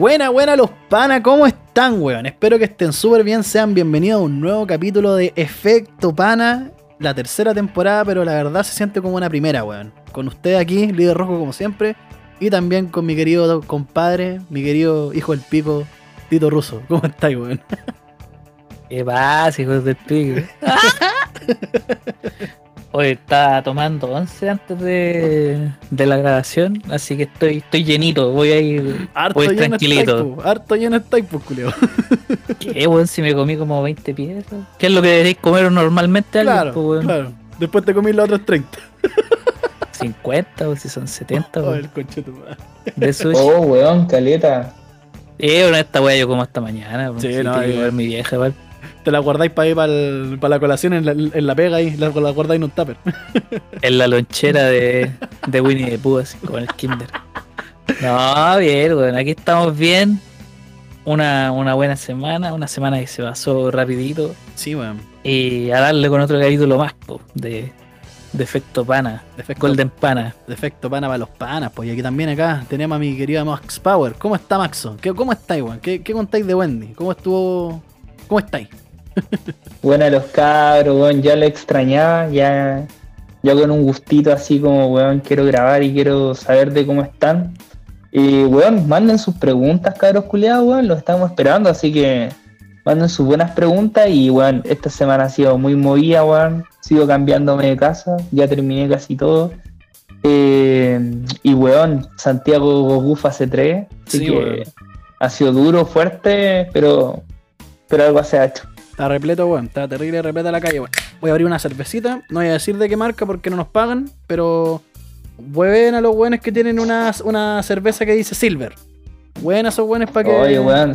Buena, buena los pana, ¿cómo están, weón? Espero que estén súper bien, sean bienvenidos a un nuevo capítulo de Efecto Pana, la tercera temporada, pero la verdad se siente como una primera, weón. Con usted aquí, líder rojo como siempre, y también con mi querido compadre, mi querido hijo del pico, Tito Russo. ¿Cómo estáis, weón? ¿Qué pasa, hijos del pico? Hoy estaba tomando once antes de, de, la grabación, así que estoy, estoy llenito, voy a ir, harto voy tranquilito. Estáis, po, harto lleno estáis, pues, culeo. ¿Qué, weón? Si me comí como 20 piezas. ¿Qué es lo que deberéis comer normalmente Claro, po, weón? claro. Después te comí los otros 30. 50 o si son 70, Oh, weón. el madre. De sushi. Oh, weón, caleta. Eh, bueno, esta weá yo como hasta mañana. Sí, Sí, no, igual. mi vieja, igual. Te la guardáis para ir para la colación en la, en la pega ahí, la, la guardáis en un tupper. En la lonchera de, de Winnie the Pooh, así, con el Kinder. No, bien, weón. Aquí estamos bien. Una, una buena semana, una semana que se pasó rapidito. Sí, weón. Y a darle con otro capítulo más, po, de, de efecto pana. Defecto, Golden pana. defecto pana para los panas, pues. Y aquí también acá tenemos a mi querida Max Power. ¿Cómo está Maxo? ¿Qué, ¿Cómo estáis, weón? ¿Qué, ¿Qué contáis de Wendy? ¿Cómo estuvo? ¿Cómo estáis? Buena los cabros, weón, ya lo extrañaba, ya, ya con un gustito así como, weón, quiero grabar y quiero saber de cómo están. Y, weón, manden sus preguntas, cabros culiados, weón, los estamos esperando, así que manden sus buenas preguntas y, weón, esta semana ha sido muy movida, weón, sigo cambiándome de casa, ya terminé casi todo. Eh, y, weón, Santiago Goku fase 3, así Sí, que weón. ha sido duro, fuerte, pero, pero algo se ha hecho. Está repleto, weón. Está terrible repleta la calle, weón. Voy a abrir una cervecita. No voy a decir de qué marca porque no nos pagan, pero. Ven a los weones que tienen una, una cerveza que dice Silver. Buenas esos weones para que. Oye, weón.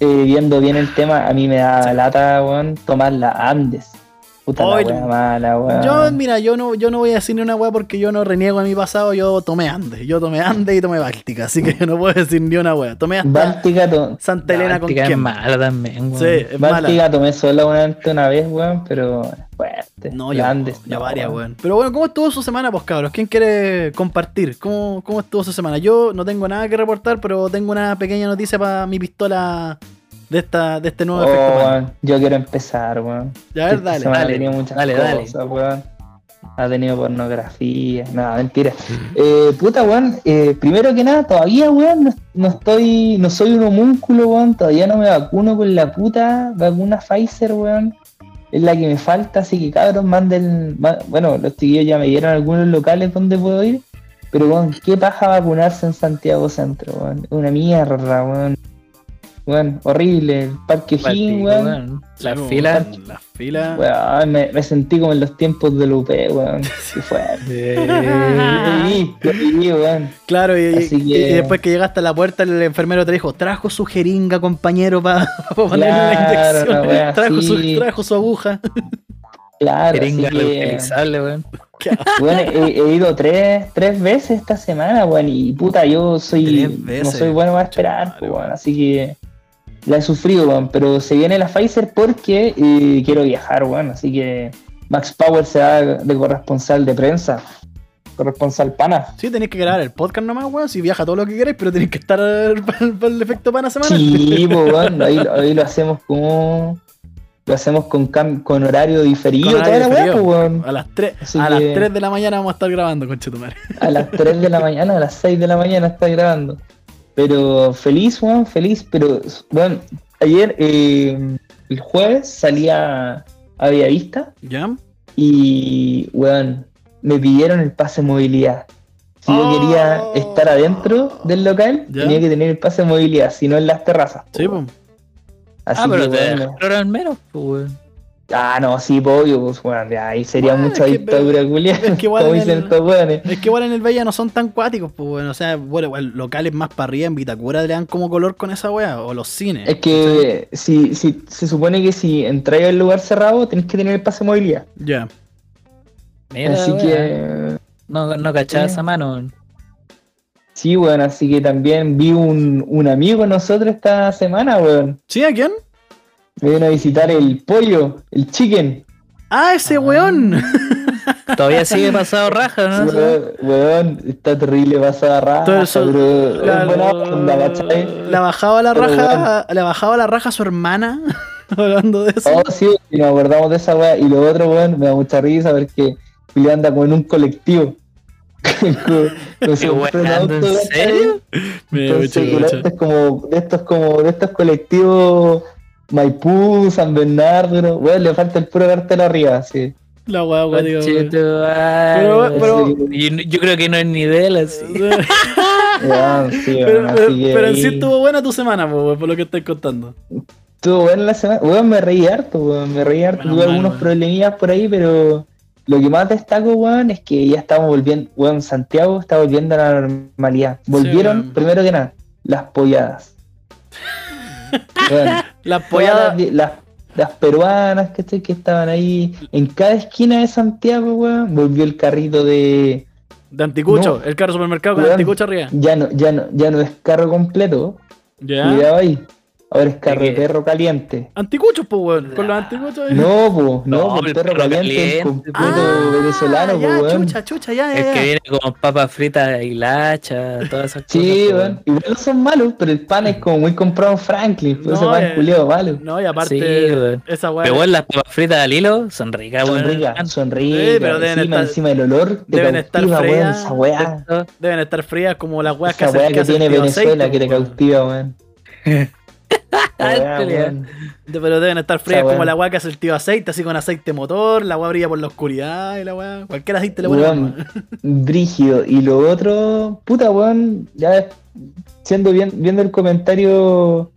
eh, viendo bien el tema, a mí me da lata, weón, tomar la Andes. Puta Oye, la wea mala, weón. Yo, mira, yo no, yo no voy a decir ni una weá porque yo no reniego a mi pasado. Yo tomé Andes. Yo tomé Andes y tomé Báltica. Así que no puedo decir ni una weá. Tomé hasta Báltica, to- Santa Elena con es mala también, weón. Sí, es mala. Báltica tomé solo una, una vez, weón, pero fuerte. No, ya, Andes, ya no, varias, weón. Pero bueno, ¿cómo estuvo su semana, pues cabros? ¿Quién quiere compartir? ¿Cómo, ¿Cómo estuvo su semana? Yo no tengo nada que reportar, pero tengo una pequeña noticia para mi pistola de esta de este nuevo Oh, efecto. yo quiero empezar, weón. Ya, a ver, dale. dale, ha tenido muchas dale, dale. cosas, weón. Ha tenido pornografía, nada, mentira. Eh, puta, weón, eh, primero que nada, todavía, weón, no, no estoy, no soy un homúnculo, weón, todavía no me vacuno con la puta vacuna Pfizer, weón. Es la que me falta, así que cabros, manden, ma- bueno, los chiquillos ya me dieron algunos locales donde puedo ir, pero weón, qué paja vacunarse en Santiago Centro, weón. Una mierda, weón. Weón, horrible, el Parque Gin, weón. weón. La Sí, fila. weón, La fila. Weón, me, me sentí como en los tiempos del UP, weón. Qué fuerte. Weón. Claro, y, Así y- que- y después que llegaste a la puerta, el enfermero te dijo, trajo su jeringa, compañero, para ponerle la inyección. trajo, su, así. trajo su aguja. Claro, Jeringa así que, reutilizable, weón. weón, he, he ido tres, tres veces esta semana, weón, y puta, yo soy, Tres no soy bueno para esperar, weón, así que la he sufrido, weón, pero se viene la Pfizer porque eh, quiero viajar, weón, así que Max Power se da de corresponsal de prensa, corresponsal pana. Sí, tenéis que grabar el podcast nomás, weón. Si viaja todo lo que queréis, pero tenéis que estar para, el efecto pana semana. Sí, weón, ahí, ahí lo hacemos como. Lo hacemos con, con horario diferido, Con horario diferido. weón. A las 3, Así a las que- 3 de la mañana vamos a estar grabando, conchetumare. A las 3 de la mañana, a las 6 de la mañana está grabando. Pero feliz, weón, feliz. Pero, bueno, ayer, eh, el jueves, salía a Villavista ¿Ya? y, weón, me pidieron el pase de movilidad. Si yo Oh. quería estar adentro del local, Ya. tenía que tener el pase de movilidad, si no en las terrazas. Sí, pues. Así Ah, pero que, te dejaron al menos, pues, weón. Ah, no, sí, obvio, pues, weón, ya, ahí sería Bueno, mucha dictadura culiada, es que igual como en dicen el- estos weones. Es que igual en el Bella no son tan cuáticos, pues, bueno. O sea, bueno, igual locales más para arriba en Vitacura le dan como color con esa wea. O los cines. Es que si, si, se supone que si entráis al lugar cerrado, tenés que tener el pase de movilidad. Ya. Mira, así que, No, no cachaba esa mano, sí, weón, así que también vi un, un amigo nosotros esta semana, weón. ¿Sí? ¿A quién? Me vino a visitar el pollo, el chicken. Ah, ese weón. Todavía sigue pasado raja, ¿no? Weón, weón, está terrible pasada raja, Todo eso- pero es la- buena onda, ¿cachai? Le bajaba la Pero raja, le bajaba la raja a su hermana. Hablando de eso. Oh, sí, y nos acordamos de esa weá. Y lo otro, weón, me da mucha risa porque Julio anda como en un colectivo. Con- con su Qué propio weón, auto, ¿en serio? Me Entonces, mucha y mucha. este es como, de estos como, de estos colectivos Maipú, San Bernardo, weón, le falta el puro cartel arriba, sí. La weá, digo. Pero- yo creo que no es ni de él así. Sí, Pero, weón, pero, así que pero en sí estuvo buena tu semana, po, weón, por lo que estoy contando. Estuvo buena la semana. Weón, me reí harto, weón. Me reí harto. Menos Tuve mal, algunos weón. problemillas por ahí, pero lo que más destaco, weón, es que ya estamos volviendo. Weón, Santiago está volviendo a la normalidad. Volvieron, primero que nada, las polladas. Las polladas. las, las, las peruanas ¿cachai? que estaban ahí. En cada esquina de Santiago, weón, volvió el carrito de. De anticucho, No. el carro supermercado con Weón. anticucho arriba. Ya no, ya no, ya no es carro completo. Ya. Cuidado ahí. Ahora es ¿De de perro caliente. Anticuchos, pues, weón. Con los anticuchos. ahí. No, po, no, No, el perro perro caliente, caliente, completo Ah, venezolano, po, weón. chucha, chucha, ya, ya, El ya. que viene con papas fritas y lacha, todas esas Sí, cosas. pues, weón. Igual no son malos, pero el pan es como muy comprado en Franklin, pues ese No, pan eh, culiado malo. No, y aparte, Sí, weón. esa weá. Pero bueno, las papas fritas al hilo son ricas, Son weón. ricas, son ricas. Sí, pero deben encima, estar- encima el olor te deben estar cautiva, weón, frías. esa weá. Deben estar frías como las weas que Esa hacen weá que tiene Venezuela que te weón. cautiva, weón. Pero deben estar frías como la weá que hace el tío aceite, así con aceite motor, la weá brilla por la oscuridad y la weá. Cualquier aceite le pone Weón, brígido. Y lo otro, puta, weón, ya siendo bien, viendo el comentario,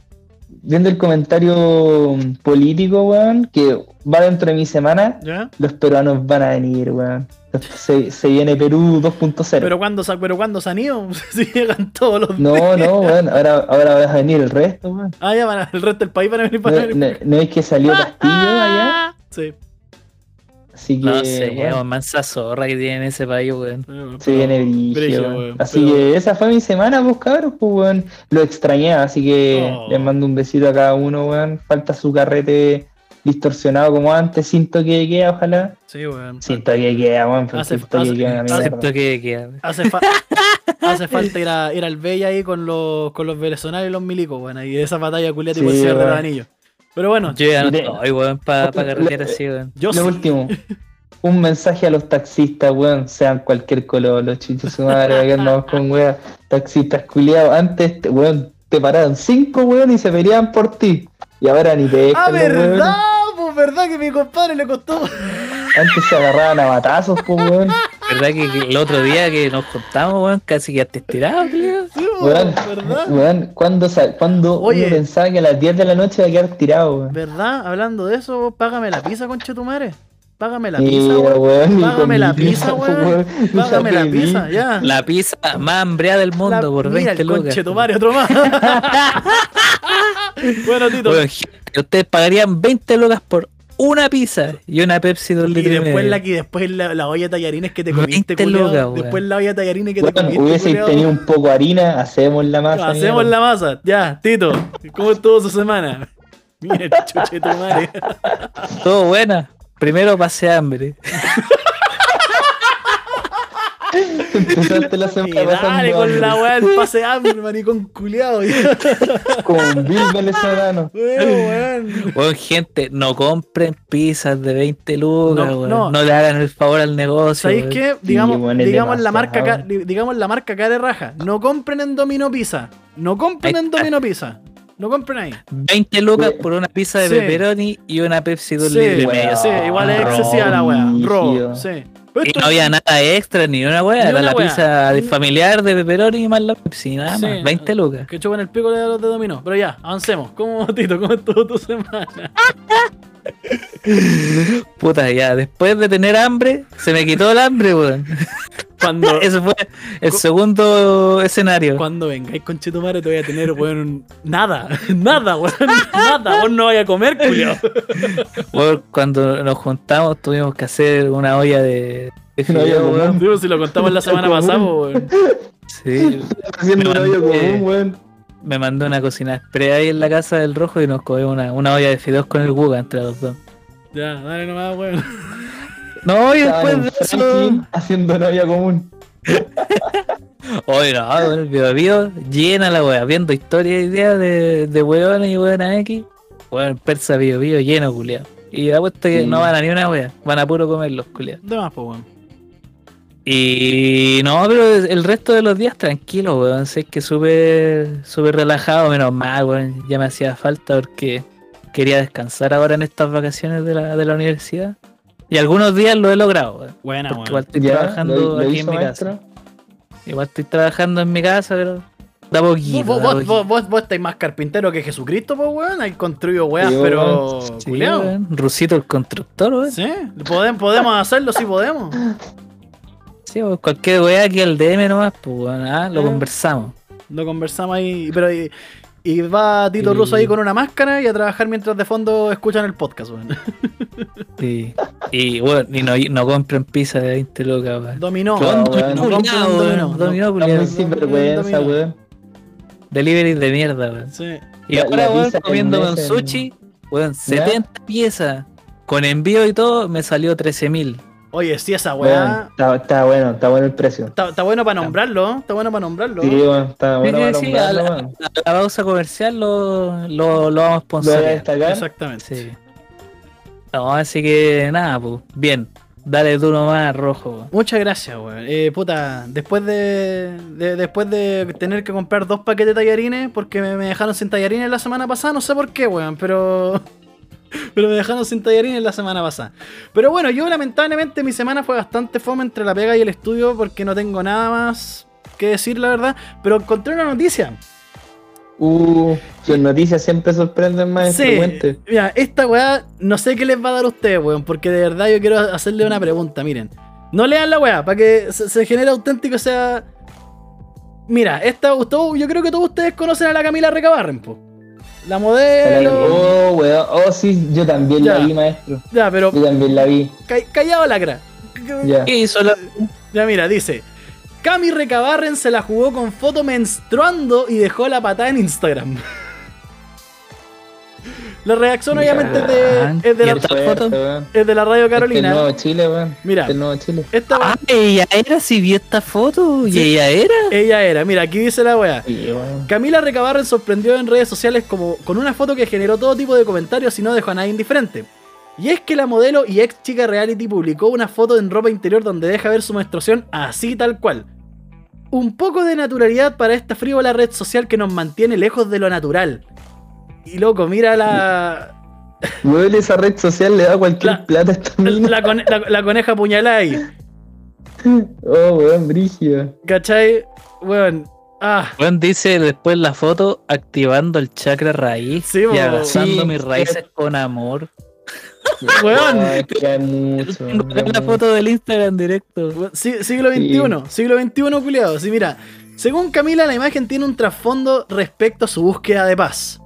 viendo el comentario político, weón, que va dentro de mi semana, ¿Ya? los peruanos van a venir, weón. Se, se viene Perú 2.0. Pero cuando, sa- pero cuando se han ido, si llegan todos los No, no, weón, ahora, ahora va a venir el resto, weón. Ah, ya van a- el resto del país van a venir No, para no- no es que salió Castillo allá, Sí. Así que No sé, weón, weón, mansa zorra que tiene en ese país, weón. se viene weón, Así pero- que esa fue mi semana, pues cabros, pues weón. Lo extrañé, así que Oh. les mando un besito a cada uno, weón. Falta su carrete distorsionado como antes, sin toque de queda, ojalá. Sí, weón. Sin toque de queda, weón, porque Hace- el toque de hace- queda es una mierda. Acepto que queda. Hace, fa- hace falta ir, a, ir al Bella ahí con los, con los venezolanos y los milicos, weón. Y esa batalla culiata tipo Sí, el cierre de anillos. Pero bueno, Yo ya no estoy, weón, para pa Lo- carretera así, weón. yo sí. Lo último, un mensaje a los taxistas, weón, sean cualquier color, los chichos su madre, que andamos con weón, taxistas culiados. Antes, te- weón, te paraban cinco, weón, y se peleaban por ti. Y ahora ni te Ah, dejan, weones. verdad, pues verdad que mi compadre le costó. Antes se agarraban a batazos, pues, weón. ¿Verdad que, el otro día que nos juntamos, weón, casi que te estirado, tío? Sí, Weón, ¿verdad? weón, ¿cuándo, Oye. uno pensaba que a las 10 de la noche iba a quedar tirado, weón? ¿Verdad? Hablando de eso, págame la pizza, conchetumare. Págame la Mira, pizza, weón. Págame la pizza, weón. Págame la pizza, ya. La pizza más hambriada del mundo La- por mira 20 el lucas. conchetumare, otro más. bueno, Tito. Ustedes pagarían 20 lucas por una pizza y una Pepsi de un Y y después la, que después la, la olla de tallarines que te comiste, 20 culiao. lucas, weón. Después la olla de tallarines que te comiste, hubiese tenido un poco de harina, hacemos la masa. Hacemos la masa. Ya, Tito. ¿Cómo estuvo su semana? Mira el chuche tu madre. Todo buena. Primero pasé hambre. Empezaste la Y semana dale con la weá del pase hambre, maricón culiado. un vil venezolano. weón. Weón, gente, no compren pizzas de 20 lucas, No, no. No. le hagan el favor al negocio. ¿Sabéis qué? Digamos, digamos, la marca, ca- digamos la marca cara de raja. No compren en Domino Pizza. No compren en. Domino Pizza. No compren ahí. 20 lucas por una pizza de Sí. pepperoni y una Pepsi de un Sí, litro y weón. medio. sí, igual es excesiva la weá. Ro, brígido. sí. Pero Y esto- no había nada extra ni una weá. Ni Era la weá. pizza de familiar de pepperoni más la Pepsi, nada Sí. más. 20 lucas. Que chupan el pico de los de dominó. Pero ya, avancemos. ¿Cómo, Tito? ¿Cómo estuvo tu semana? Puta, ya, después de tener hambre, se me quitó el hambre, weón. Cuando, Ese fue el segundo escenario. cuando vengáis con Chetumare te voy a tener, weón, nada. Nada, weón. Nada. Vos no vayas a comer, culiao. Weón, cuando nos juntamos tuvimos que hacer una olla de, de Una olla fideo, común. weón. Digo, si lo contamos la semana pasada, weón. Sí, Haciendo Me hoyo mandé- común, weón. me mandó una cocina express ahí en la casa del rojo y nos comimos una, una olla de fideos con el Guga entre los dos. Ya, dale nomás, weón. No, y después de eso. Haciendo novia común. Oye, no, weón, el video, video llena la wea, viendo historias y ideas de, de weones y weonas X. Weón, persa video, video lleno, culiado. Y apuesto que Sí. no van a ni una wea, van a puro comer los culiados. De más, pues, weón. Y no, pero el resto de los días tranquilo, weón. Sé que súper súper relajado, menos mal, weón. Ya me hacía falta porque quería descansar ahora en estas vacaciones de la, de la universidad. Y algunos días lo he logrado. Buena, Porque weón. igual estoy ¿Ya? trabajando ¿Lo, lo aquí en mi casa. Igual estoy trabajando en mi casa, pero da poquito. Vos, da vos, vos, vos, vos estáis más carpintero que Jesucristo, pues, weón. Hay construido weas, Sí, pero. Sí, weón. Rusito el constructor, weón. Sí, podemos, podemos hacerlo, sí podemos. Sí, weón. cualquier weá aquí al DM nomás, pues weón, ah, lo Ah. conversamos. Lo conversamos ahí. Pero y, y va Tito Sí. Russo ahí con una máscara y a trabajar mientras de fondo escuchan el podcast, weón. Sí. Y bueno, y no, no compren pizza de 20 lucas, weón. Dominó. Weón. Culiao, dominó. weón, dominó, sinvergüenza, dominó. weón. Delivery de mierda, weón. Sí. Y La- ahora, la weón, comiendo con sushi, weón, 70 piezas. Con envío y todo, me salió 13.000. Oye, sí, esa weá. está, está bueno, está bueno el precio. Está, está bueno para nombrarlo, está bueno para nombrarlo. Sí, weón, está bueno Sí, para sí, a la, a la pausa comercial lo, lo, lo vamos a Lo voy a sponsorear. destacar. Exactamente. Sí. No, así que nada, pues, bien. Dale duro más rojo, weón. Muchas gracias, weón. Eh, puta, después de, de- después de tener que comprar dos paquetes de tallarines, porque me, me dejaron sin tallarines la semana pasada, no sé por qué, weón, pero. Pero me dejaron sin tallarines la semana pasada. Pero bueno, yo lamentablemente mi semana fue bastante fome entre la pega y el estudio porque no tengo nada más que decir, la verdad. Pero encontré una noticia. Uh, sus noticias siempre sorprenden más Sí, mira, esta weá no sé qué les va a dar a ustedes, weón, porque de verdad yo quiero hacerle una pregunta, miren. No lean la weá, para que se, se genere auténtico, o sea... Mira, esta, todo- yo creo que todos ustedes conocen a la Camila Recabarren, po. La modelo... Oh, weón. Oh, sí, yo también Ya. la vi, maestro. Ya, pero Yo también la vi. ca- callado lacra. Ya. ¿Qué hizo la.? Ya mira, dice... Cami Recabarren se la jugó con foto menstruando y dejó la patada en Instagram. La reacción obviamente es de, es weón. es de la Radio Este Carolina. es Nuevo Chile, weón. Mira. Este es Nuevo Chile. Esta weá- Ah, ella era, si vi esta foto. Sí. Y ella era. Ella era, mira, aquí dice la weá. Sí. Camila Recabarren sorprendió en redes sociales como con una foto que generó todo tipo de comentarios y no dejó a nadie indiferente. Y es que la modelo y ex chica reality publicó una foto en ropa interior donde deja ver su menstruación así tal cual. Un poco de naturalidad para esta frívola red social que nos mantiene lejos de lo natural. Y loco, mira la. Weón, esa red social le da cualquier La- plata a esta mina. La, cone- la- la coneja puñalada ahí. Oh, weón, brígida. ¿Cachai? Weón. Ah. Juan dice después la foto activando el chakra raíz Sí, y abrazando Sí, mis raíces con amor. Weón. Ay, la weón. foto del Instagram directo. Siglo Sí. XXI, siglo XXI, culiado. Sí, mira, según Camila, la imagen tiene un trasfondo respecto a su búsqueda de paz.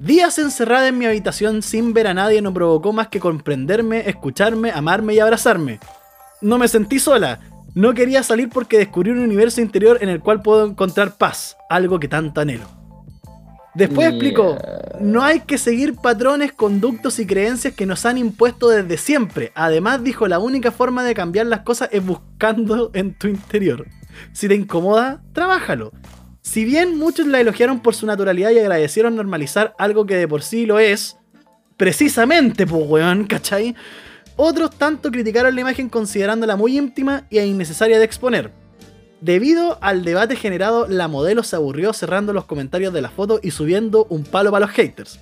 Días encerrada en mi habitación sin ver a nadie no provocó más que comprenderme, escucharme, amarme y abrazarme. No me sentí sola. No quería salir porque descubrí un universo interior en el cual puedo encontrar paz, algo que tanto anhelo. Después explicó, no hay que seguir patrones, conductos y creencias que nos han impuesto desde siempre. Además dijo, la única forma de cambiar las cosas es buscando en tu interior. Si te incomoda, trabájalo. Si bien muchos la elogiaron por su naturalidad y agradecieron normalizar algo que de por sí lo es, precisamente, pues weón, ¿cachai? Otros tanto criticaron la imagen considerándola muy íntima e innecesaria de exponer. Debido al debate generado, la modelo se aburrió cerrando los comentarios de la foto y subiendo un palo para los haters.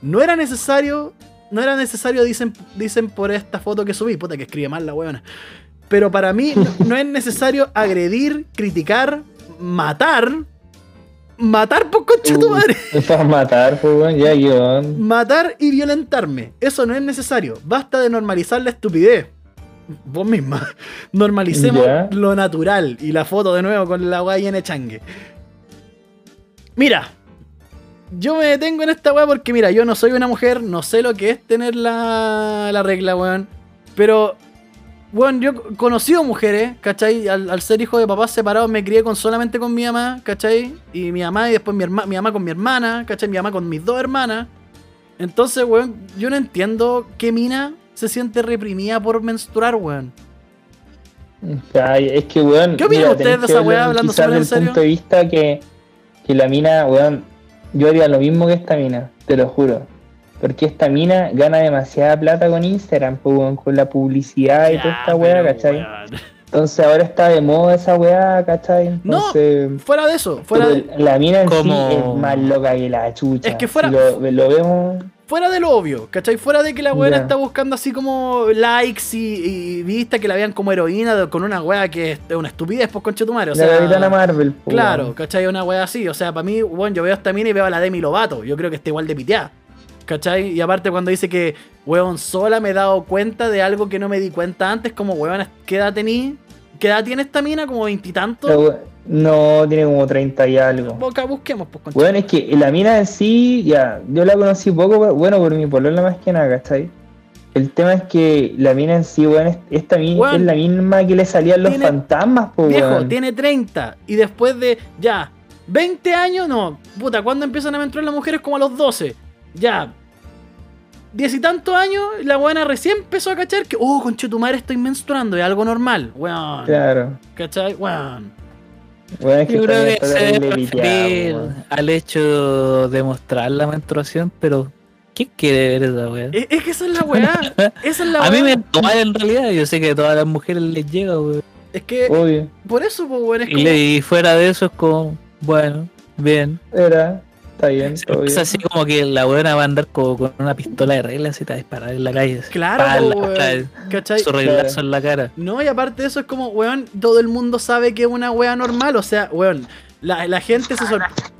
No era necesario, no era necesario, dicen, dicen por esta foto que subí, puta que escribe mal la weona. Pero para mí no es necesario agredir, criticar, matar. Matar por concha tu Uh, madre. Matar, pues, weón. Ya, guion. Matar y violentarme. Eso no es necesario. Basta de normalizar la estupidez. Vos misma. Normalicemos Ya. lo natural. Y la foto de nuevo con la guay en changue. Mira. Yo me detengo en esta weá porque, mira, yo no soy una mujer, no sé lo que es tener la, la regla, weón. Pero, weón, yo he conocido mujeres, ¿cachai? Al, al ser hijo de papás separados me crié con solamente con mi mamá, ¿cachai? Y mi mamá y después mi, herma- mi mamá con mi hermana, ¿cachai? Mi mamá con mis dos hermanas. Entonces, weón, yo no entiendo qué mina se siente reprimida por menstruar, weón. Ay, es que, weón. ¿Qué opinan ustedes de esa weá, hablando desde el serio? punto de vista que, que la mina, weón, yo haría lo mismo que esta mina, te lo juro. Porque esta mina gana demasiada plata con Instagram, con la publicidad y toda esta weá, ¿cachai? Entonces ahora está de moda esa weá, ¿cachai? No, Fuera de eso, fuera de, la mina en Como- sí es más loca que la chucha. Es que fuera- Si lo, lo vemos. fuera de lo obvio, ¿cachai? Fuera de que la weá está buscando así como likes y, y vista que la vean como heroína de- con una weá que es una estupidez, pues conche tu madre. O la sea, Capitana Marvel, pues, Claro. ¿cachai? Una wea así. O sea, para mí, bueno, yo veo a esta mina y veo a la Demi Lovato. Yo creo que está igual de piteada. ¿Cachai? Y aparte cuando dice que, weón, sola me he dado cuenta de algo que no me di cuenta antes, como, weón, ¿qué edad tení? ¿Qué edad tiene esta mina? Como veintitantos. No, tiene como 30 y algo. Boca, busquemos, pues, concha. Bueno, es que la mina en sí, ya, yo la conocí poco, pero- bueno, por mi polola más que nada, ¿cachai? El tema es que la mina en sí, weón, es- esta mina es la misma que le salían los Tiene- fantasmas, pues, Viejo, weón. tiene 30. Y después de, ya, 20 años, no. Puta, ¿cuándo empiezan a menstruar las mujeres? Como a los 12. Ya. Diez y tantos años, la buena recién empezó a cachar que, oh, conche tu madre, estoy menstruando, es algo normal, weón. Claro. ¿Cachai? Weón. Bueno, es que Yo creo que se debe referir weón. al hecho de mostrar la menstruación, pero ¿quién quiere ver esa weá? Es, es que esa es la weá. Esa es la A mí weá. me da en realidad, yo sé que a todas las mujeres les llega, weón. Es que, Obvio, por eso, pues, weón, es Y, como... y fuera de eso es como, bueno, bien. era, está bien, todo Es así como que la buena va a andar como con una pistola de reglas y te va a disparar en la calle. Claro. Su reglazo en la cara. No, y aparte de eso es como, weón, todo el mundo sabe que es una wea normal. O sea, weón, la, la gente, se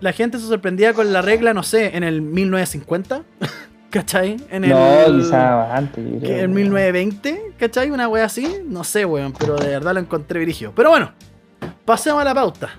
la gente se sorprendía con la regla, no sé, en el 1950. ¿Cachai? En el, No, quizás antes, yo creo, en weón. 1920, ¿cachai? Una wea así. No sé, weón, pero de verdad lo encontré virigio. Pero bueno, pasemos a la pauta.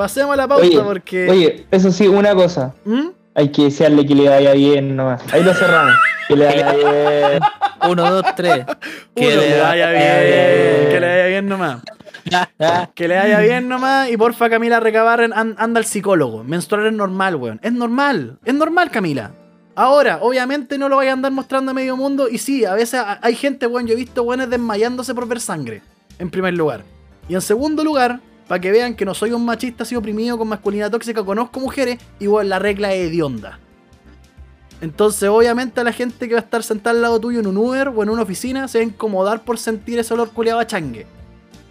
Pasemos a la pauta Oye, porque... Oye, eso sí, una cosa. ¿Mm? Hay que desearle que le vaya bien nomás. Ahí lo cerramos. Que le vaya bien. Uno, dos, tres. Uno, que le vaya bien, que le vaya bien nomás. Que le vaya bien nomás y porfa Camila Recabarren an- anda al psicólogo. Menstruar es normal, weón. Es normal. Es normal, Camila. Ahora, obviamente no lo vaya a andar mostrando a medio mundo. Y sí, a veces ha- hay gente, weón. Yo he visto weones desmayándose por ver sangre. En primer lugar. Y en segundo lugar, para que vean que no soy un machista así oprimido con masculinidad tóxica, conozco mujeres y la regla es hedionda. Entonces, obviamente, a la gente que va a estar sentada al lado tuyo en un Uber o en una oficina se va a incomodar por sentir ese olor culiado a changue.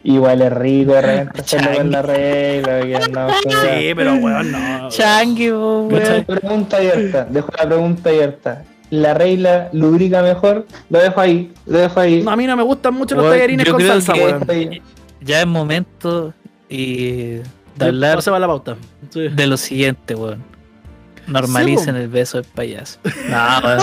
Igual es rico de repente hacerlo Changue. con la regla. Que con- Sí, pero weón, no. Changue, weón. Pregunta abierta, dejo la pregunta abierta. ¿La regla lubrica mejor? Lo dejo ahí, lo dejo ahí. No, a mí no me gustan mucho los tallarines con salsa, que- weón. Ya es momento y de hablar No se va la pauta. Sí. de lo siguiente, weón. Normalicen el beso del payaso. No, weón.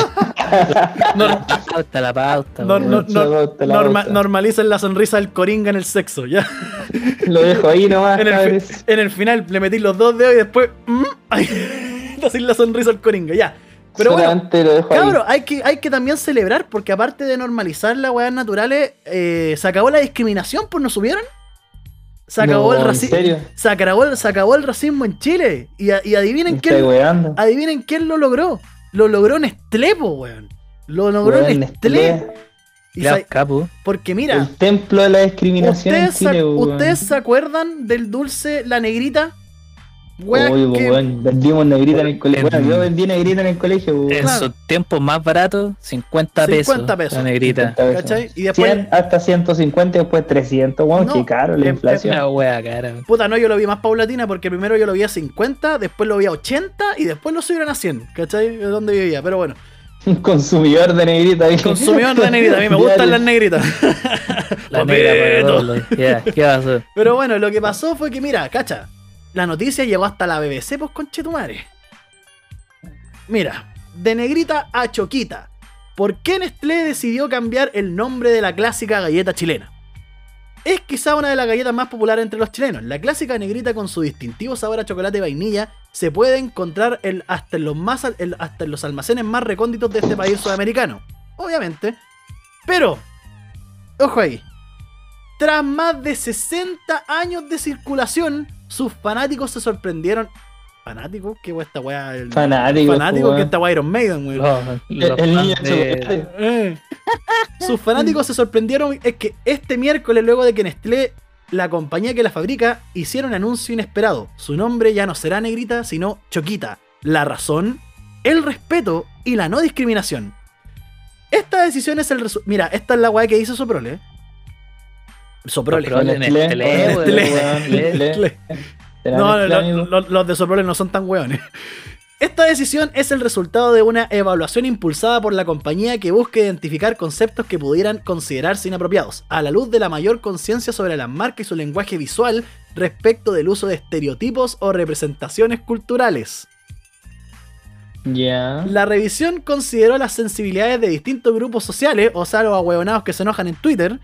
La pauta, la pauta, No, no, no, norma- normalicen la sonrisa del coringa en el sexo, ya. Lo dejo ahí nomás, En el, en el final le metí los dos dedos y después. mm, ay, así la sonrisa al coringa, ya. Pero bueno, ahí. hay que, hay que también celebrar, porque aparte de normalizar las weas naturales, eh, se acabó la discriminación, pues no subieron. Se acabó No, el ¿en racismo. serio? Se acabó, el- se acabó el racismo en Chile. Y, a- y adivinen quién. weando. Adivinen quién lo logró. Lo logró Nestlé, po, weón. Lo logró Weón, Nestlé. Nestlé, Y capo. porque mira, El templo de la discriminación en ¿ustedes, se, Chile, weón. ¿ustedes se acuerdan del dulce La Negrita? Uy, que- weón, vendimos negrita en el colegio. En- Bueno, yo vendí negrita en el colegio, weón. En Claro. sus tiempos más baratos, 50 pesos. 50 pesos. La negrita. 50 pesos. ¿Cachai? Y después- 100 hasta 150 y después 300, weón, No, qué caro la inflación. Una wea cara. Puta, no, yo lo vi más paulatina porque primero yo lo vi a 50, después lo vi a 80 y después lo subieron a 100. ¿Cachai? De dónde vivía, pero bueno. Un consumidor de negrita. ¿viste? Consumidor de negrita, a mí me gustan las negritas. La negra para Papito. todos los- Ya, ¿qué pasó? Pero bueno, lo que pasó fue que, mira, cacha, la noticia llegó hasta la BBC, pues conchetumare. Mira, de negrita a choquita. ¿Por qué Nestlé decidió cambiar el nombre de la clásica galleta chilena? Es quizá una de las galletas más populares entre los chilenos. La clásica negrita con su distintivo sabor a chocolate y vainilla se puede encontrar en- hasta, en los más, hasta en los almacenes más recónditos de este país sudamericano. Obviamente. Pero, ojo ahí. Tras más de 60 años de circulación, sus fanáticos se sorprendieron ¿Fanático? ¿Qué esta weá? El- Fanático, Fanático weón. que esta weá Iron Maiden, weón. Los- El, niño de-. Eh. Sus fanáticos se sorprendieron es que este miércoles, luego de que Nestlé, la compañía que la fabrica, hiciera un anuncio inesperado. Su nombre ya no será Negrita, sino Choquita. La razón, el respeto y la no discriminación. Esta decisión es el resultado. Mira, esta es la weá que hizo Soprole. Soprole. Soprole, Nestlé, Nestlé, weón, Nestlé. weón, Nestlé. Nestlé. ¿Será No, los de Soprole no son tan hueones. Esta decisión es el resultado de una evaluación impulsada por la compañía que busca identificar conceptos que pudieran considerarse inapropiados, a la luz de la mayor conciencia sobre las marcas y su lenguaje visual respecto del uso de estereotipos o representaciones culturales. Ya. La revisión consideró las sensibilidades de distintos grupos sociales, o sea, los ahueonados que se enojan en Twitter,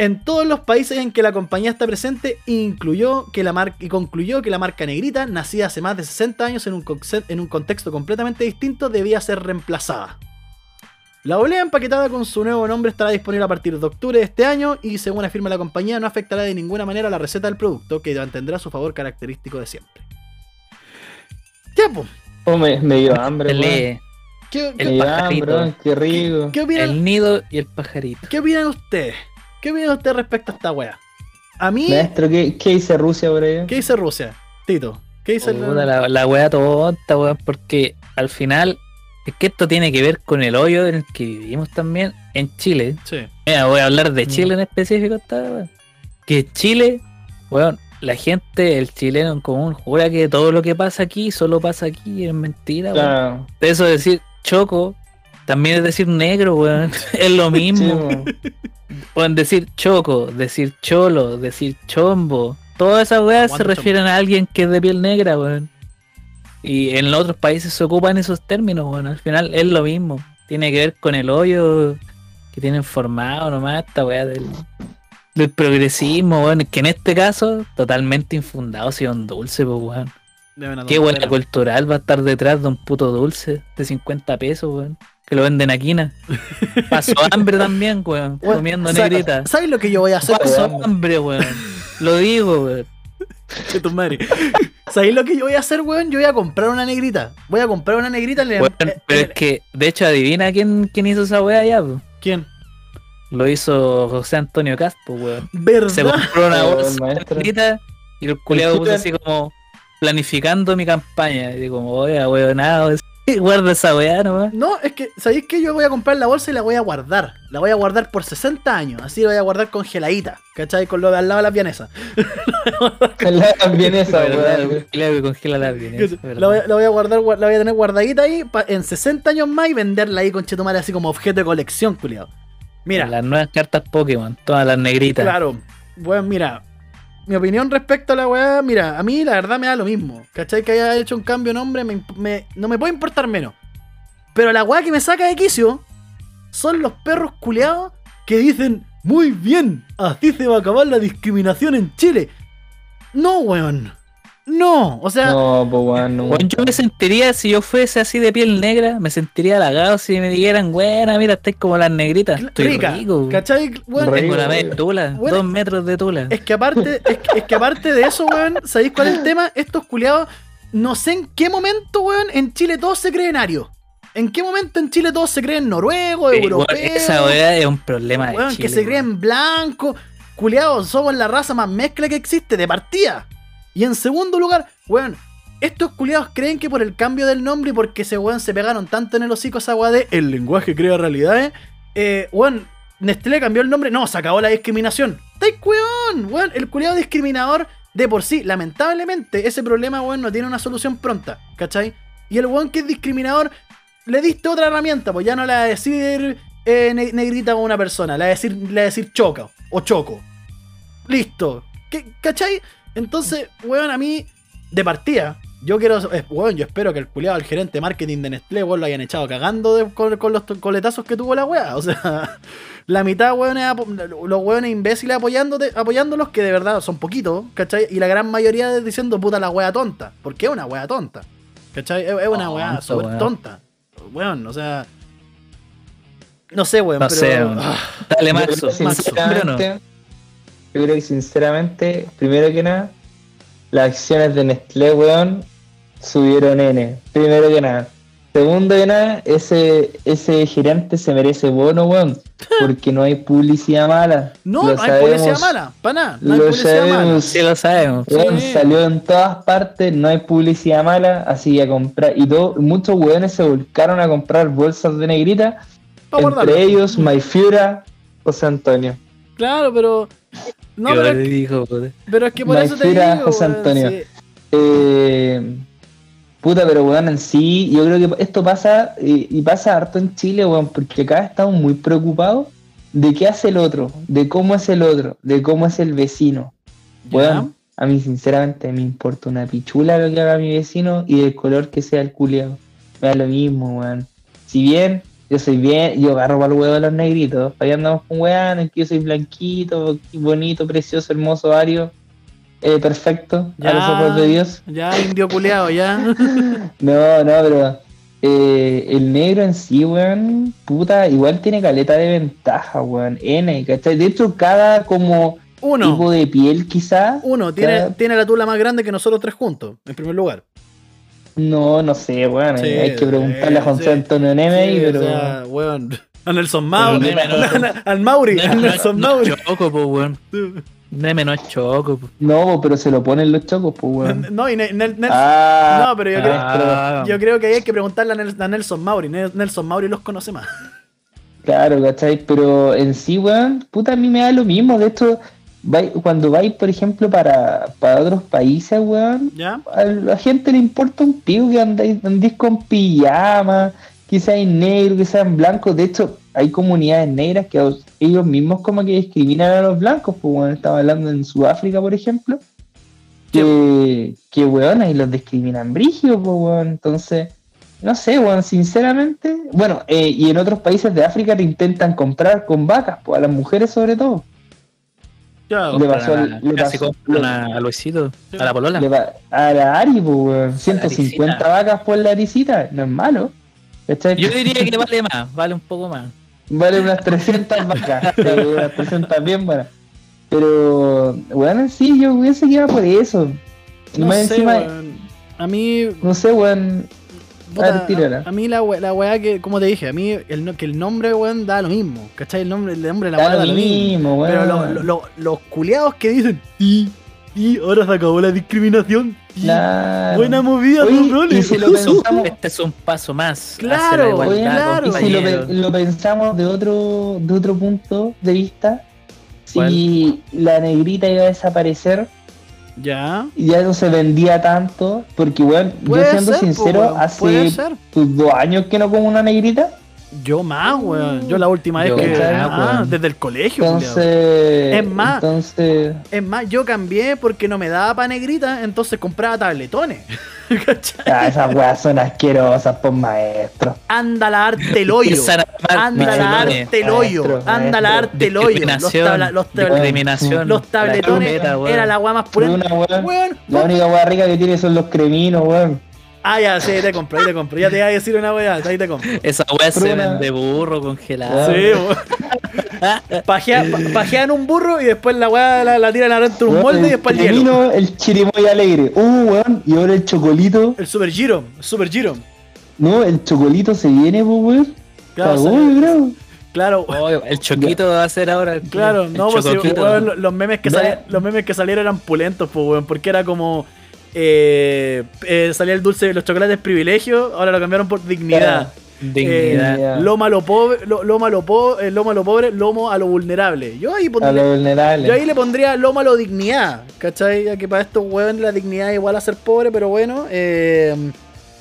en todos los países en que la compañía está presente incluyó que la mar- y concluyó que la marca negrita, nacida hace más de 60 años en un, conce- en un contexto completamente distinto, debía ser reemplazada. La olea empaquetada con su nuevo nombre estará disponible a partir de octubre de este año y según afirma la compañía no afectará de ninguna manera la receta del producto que mantendrá su favor característico de siempre. Ya. Oh, me, me dio hambre, ¿Qué, El qué- pajarito. hambre, qué rico. qué opinan, el nido y el pajarito. ¿Qué opinan ustedes? ¿Qué opinan ustedes respecto a esta wea? A mí, Maestro, ¿qué, ¿qué dice Rusia por ahí? ¿qué dice Rusia? Tito, ¿qué dice el- Puta, la, la wea tonta, weón, porque al final es que esto tiene que ver con el hoyo en el que vivimos también en Chile. Sí. Mira, voy a hablar de Chile en específico, esta weón. Que Chile, weón, la gente, el chileno en común, jura que todo lo que pasa aquí solo pasa aquí, es mentira, weón. Claro. Eso de decir choco también es decir negro, weón. Es lo Sí, mismo. weón. Pueden decir choco, decir cholo, decir chombo. Todas esas weas se refieren a alguien que es de piel negra, weón. Y en otros países se ocupan esos términos, weón. Al final es lo mismo. Tiene que ver con el hoyo que tienen formado nomás esta wea del, del progresismo, weón. Que en este caso, totalmente infundado, si un dulce, pues, weón. Qué buena cultural va a estar detrás de un puto dulce de 50 pesos, weón. Que lo venden aquí, ¿no? Pasó hambre también, weón. Weón, Comiendo negrita. ¿Sabes lo que yo voy a hacer? Pasó weón. hambre, weón. Lo digo, weón. Che, tu madre. ¿Sabéis lo que yo voy a hacer, weón? Yo voy a comprar una negrita. Voy a comprar una negrita. Le, Weón, eh, Pero eh, es que, de hecho, adivina quién, quién hizo esa weá allá, po. ¿Quién? Lo hizo José Antonio Caspo, weón. ¿Verdad? Se compró una bolsa de maestro. negrita y el culiado puso así como planificando mi campaña. Y como, oye, weón, nada, guarda esa weá nomás. No, es que, ¿sabéis que Yo voy a comprar la bolsa y la voy a guardar. La voy a guardar por 60 años. Así la voy a guardar congeladita. ¿Cachai? Con lo de al lado de las vienesas. La bien esa, ¿Verdad? weón. El culiao que congela la bien. eso, La ¿verdad? voy, la voy a guardar, gua- la voy a tener guardadita ahí pa- en 60 años más y venderla ahí con Chetumare así como objeto de colección, culiado. Mira, Las nuevas cartas Pokémon, todas las negritas. Claro, bueno, mira, mi opinión respecto a la weá, mira, a mí la verdad me da lo mismo. ¿Cachai? Que haya hecho un cambio de nombre, me me- no me puede importar menos. Pero la weá que me saca de quicio son los perros culeados que dicen, muy bien, así se va a acabar la discriminación en Chile. No, weón. No, o sea, No, pues weón, no. Yo me sentiría, si yo fuese así de piel negra, me sentiría halagado si me dijeran, buena, mira, estáis como las negritas. Estoy rica. rico. ¿Cachai? Weón, Rico. Tengo una media tula, Bueno, dos metros de tula. Es que aparte, es que, es que aparte de eso, weón, ¿sabéis cuál es el tema? Estos culiados, no sé en qué momento, weón, en Chile todos se creen arios. ¿En qué momento en Chile todos se creen noruegos, Sí, europeos? esa weá es un problema de weón, Chile, que se creen blancos. Culiados, somos la raza más mezcla que existe, de partida. Y en segundo lugar, weón, estos culiados creen que por el cambio del nombre y porque ese weón se pegaron tanto en el hocico esa weá el lenguaje crea realidades, eh, weón, Nestlé cambió el nombre, no, se acabó la discriminación. ¡Estáis weón! Weón, el culiado discriminador de por sí, lamentablemente, ese problema, weón, no tiene una solución pronta, ¿cachai? Y el weón que es discriminador, le diste otra herramienta, pues ya no le va a decir eh, ne- negrita a una persona, le va a decir, le va a decir choca o choco. Listo. ¿Qué- ¿Cachai? Entonces, weón, a mí, de partida, yo quiero, eh, weón, yo espero que el culiado, el gerente de marketing de Nestlé, weón, lo hayan echado cagando de- con, con los coletazos que tuvo la weá. O sea, la mitad, weón, es los weones imbéciles apoyándote, apoyándolos, que de verdad son poquitos, ¿cachai? Y la gran mayoría de- diciendo puta la weá tonta. Porque es una weá tonta. ¿Cachai? Es, es una weá Tonto, súper tonta. Weón, o sea. No sé, weón, No pero. sé, weón. ah, Dale, Maxo. Maxo. Yo creo que sinceramente, primero que nada, las acciones de Nestlé, weón, subieron N. Primero que nada. Segundo que nada, ese, ese gerente se merece bono, weón. Porque no hay publicidad mala. No, Lo no hay publicidad sabemos. mala, para nada. No hay Lo mala. sabemos. Sí lo sabemos. Weón, Sí. salió en todas partes, no hay publicidad mala, así que a comprar. Y todo, muchos weones se volcaron a comprar bolsas de negrita, Pa' guardarlo. entre ellos Mayfiura, José Antonio. Claro, pero. No, pero, le dijo, pero es que por eso te digo. José Antonio. sí. Eh, puta, pero weón, en sí, yo creo que esto pasa y pasa harto en Chile, weón, porque acá estamos muy preocupados de qué hace el otro, de cómo es el otro, de cómo es el vecino. Weón, a mí sinceramente me importa una pichula lo que haga mi vecino y del color que sea el culiado. Me da lo mismo, weón. Si bien yo soy bien, yo agarro para el huevo de los negritos, ahí andamos con weón, que yo soy blanquito, bonito, precioso, hermoso, ario, eh, perfecto, a los ojos de Dios. Ya, indio culeado, ya. No, no, pero eh, el negro en sí, weón, puta, igual tiene caleta de ventaja, weón. N, ¿cachai? De hecho, cada como Uno. tipo de piel quizá. Uno, tiene, cada- tiene la tula más grande que nosotros tres juntos, en primer lugar. No, no sé, weón. Sí, hay que preguntarle a José sí. Antonio Neme, Sí, pero. o sea, weón. A Nelson Mauri. Neme no- Al Mauri. No- Nelson no Mauri. es choco, po, weón. Neme no es choco, po. No, pero se lo ponen los chocos, pues, weón. No, y Nel- Ah, no, pero yo creo, Ah. yo creo que ahí hay que preguntarle a, Nel- a Nelson Mauri. Nel- Nelson Mauri los conoce más. Claro, ¿cachai? Pero en sí, weón, puta, a mí me da lo mismo. De hecho, vai- cuando vais, por ejemplo, para, para otros países, weón, ¿Ya? a la gente le importa un pico que andáis, andéis con pijama, que seáis negro, que sean blancos. De hecho, hay comunidades negras que os- ellos mismos como que discriminan a los blancos. Pues, estaba hablando en Sudáfrica, por ejemplo. Que, que weón, ahí los discriminan brígido, pues, weón. Entonces, no sé, weón, sinceramente. Bueno, eh, y en otros países de África te intentan comprar con vacas, pues, a las mujeres sobre todo. Le pasó a- le Casi pasó- compran le- a, Luisito, a la polola. Le va- a la Ari, pues, weón. 150 Aricita. vacas por la arisita, no es malo. ¿cachai? Yo diría que vale más, vale un poco más. Vale unas 300 vacas, unas 300 bien buenas. Pero, bueno, sí, yo pienso que iba por eso. No más sé, encima. A mí, no sé, weón. Puta, ver, tírala. a, a mí la, we- la weá que, como te dije, a mí el, no- que el nombre, weón, da lo mismo. ¿Cachai? El nombre, el nombre de la weá Da da lo mismo. mismo, weón. Pero lo- lo- lo- los culiados que dicen, sí, sí, ahora se acabó la discriminación. Claro. Buena movida, Oye, y si lo pensamos- Este es un paso más. hacia Claro, la igualdad, Oye, claro. y si lo, pensamos de otro, de otro punto de vista, si ¿Cuál? la negrita iba a desaparecer, Ya. ya no se vendía tanto, porque weón, yo siendo ser, sincero, hace pues, dos años que no como una negrita, Yo más, weón. Yo la última vez Yo que. ah, weón. desde el colegio, culiao. entonces, Es más. entonces, Es más, yo cambié porque no me daba pa' negrita, entonces compraba tabletones. ¿Cachai? ah, esas weas son asquerosas por maestro. Anda a lavarte el hoyo. Anda a discriminaciones. lavarte el hoyo. Anda a maestro. lavarte el hoyo. Los, tabla- los, tabla- discriminación. los tabletones La weón. era la weá más pura. una wea- Weón, La única wea rica que tiene son los creminos, weón. Ah, ya, sí, ahí te compro, ahí te compro. Ya te iba a decir una weá, ahí te compro. Esa weá se vende burro congelado. Sí, weón. Pajea- pa- Pajean un burro y después la weá la, la tiran adentro de un molde y después el hielo. cremino, el chirimoy alegre. Uh, weón, y ahora el chocolito. El super giro, el super giro. No, el chocolito se viene, pues, weón. Claro, yo creo. claro, Oh, el choquito va a ser ahora. el- Claro, el no, pues sí, weón, lo- los, memes que Ve. sali- los memes que salieron eran pulentos, pues, weón, porque era como. Eh, eh, salía el dulce de los chocolates privilegio, ahora lo cambiaron por dignidad. Dignidad. Dignidad. Lomo a lo pobre, lo- lomo a lo pobre, lomo a lo pobre, lomo a lo vulnerable. Yo ahí A pondría, lo vulnerable. yo ahí le pondría lomo a lo dignidad, ¿cachai? Ya que para estos weón la dignidad es igual a ser pobre, pero bueno, eh,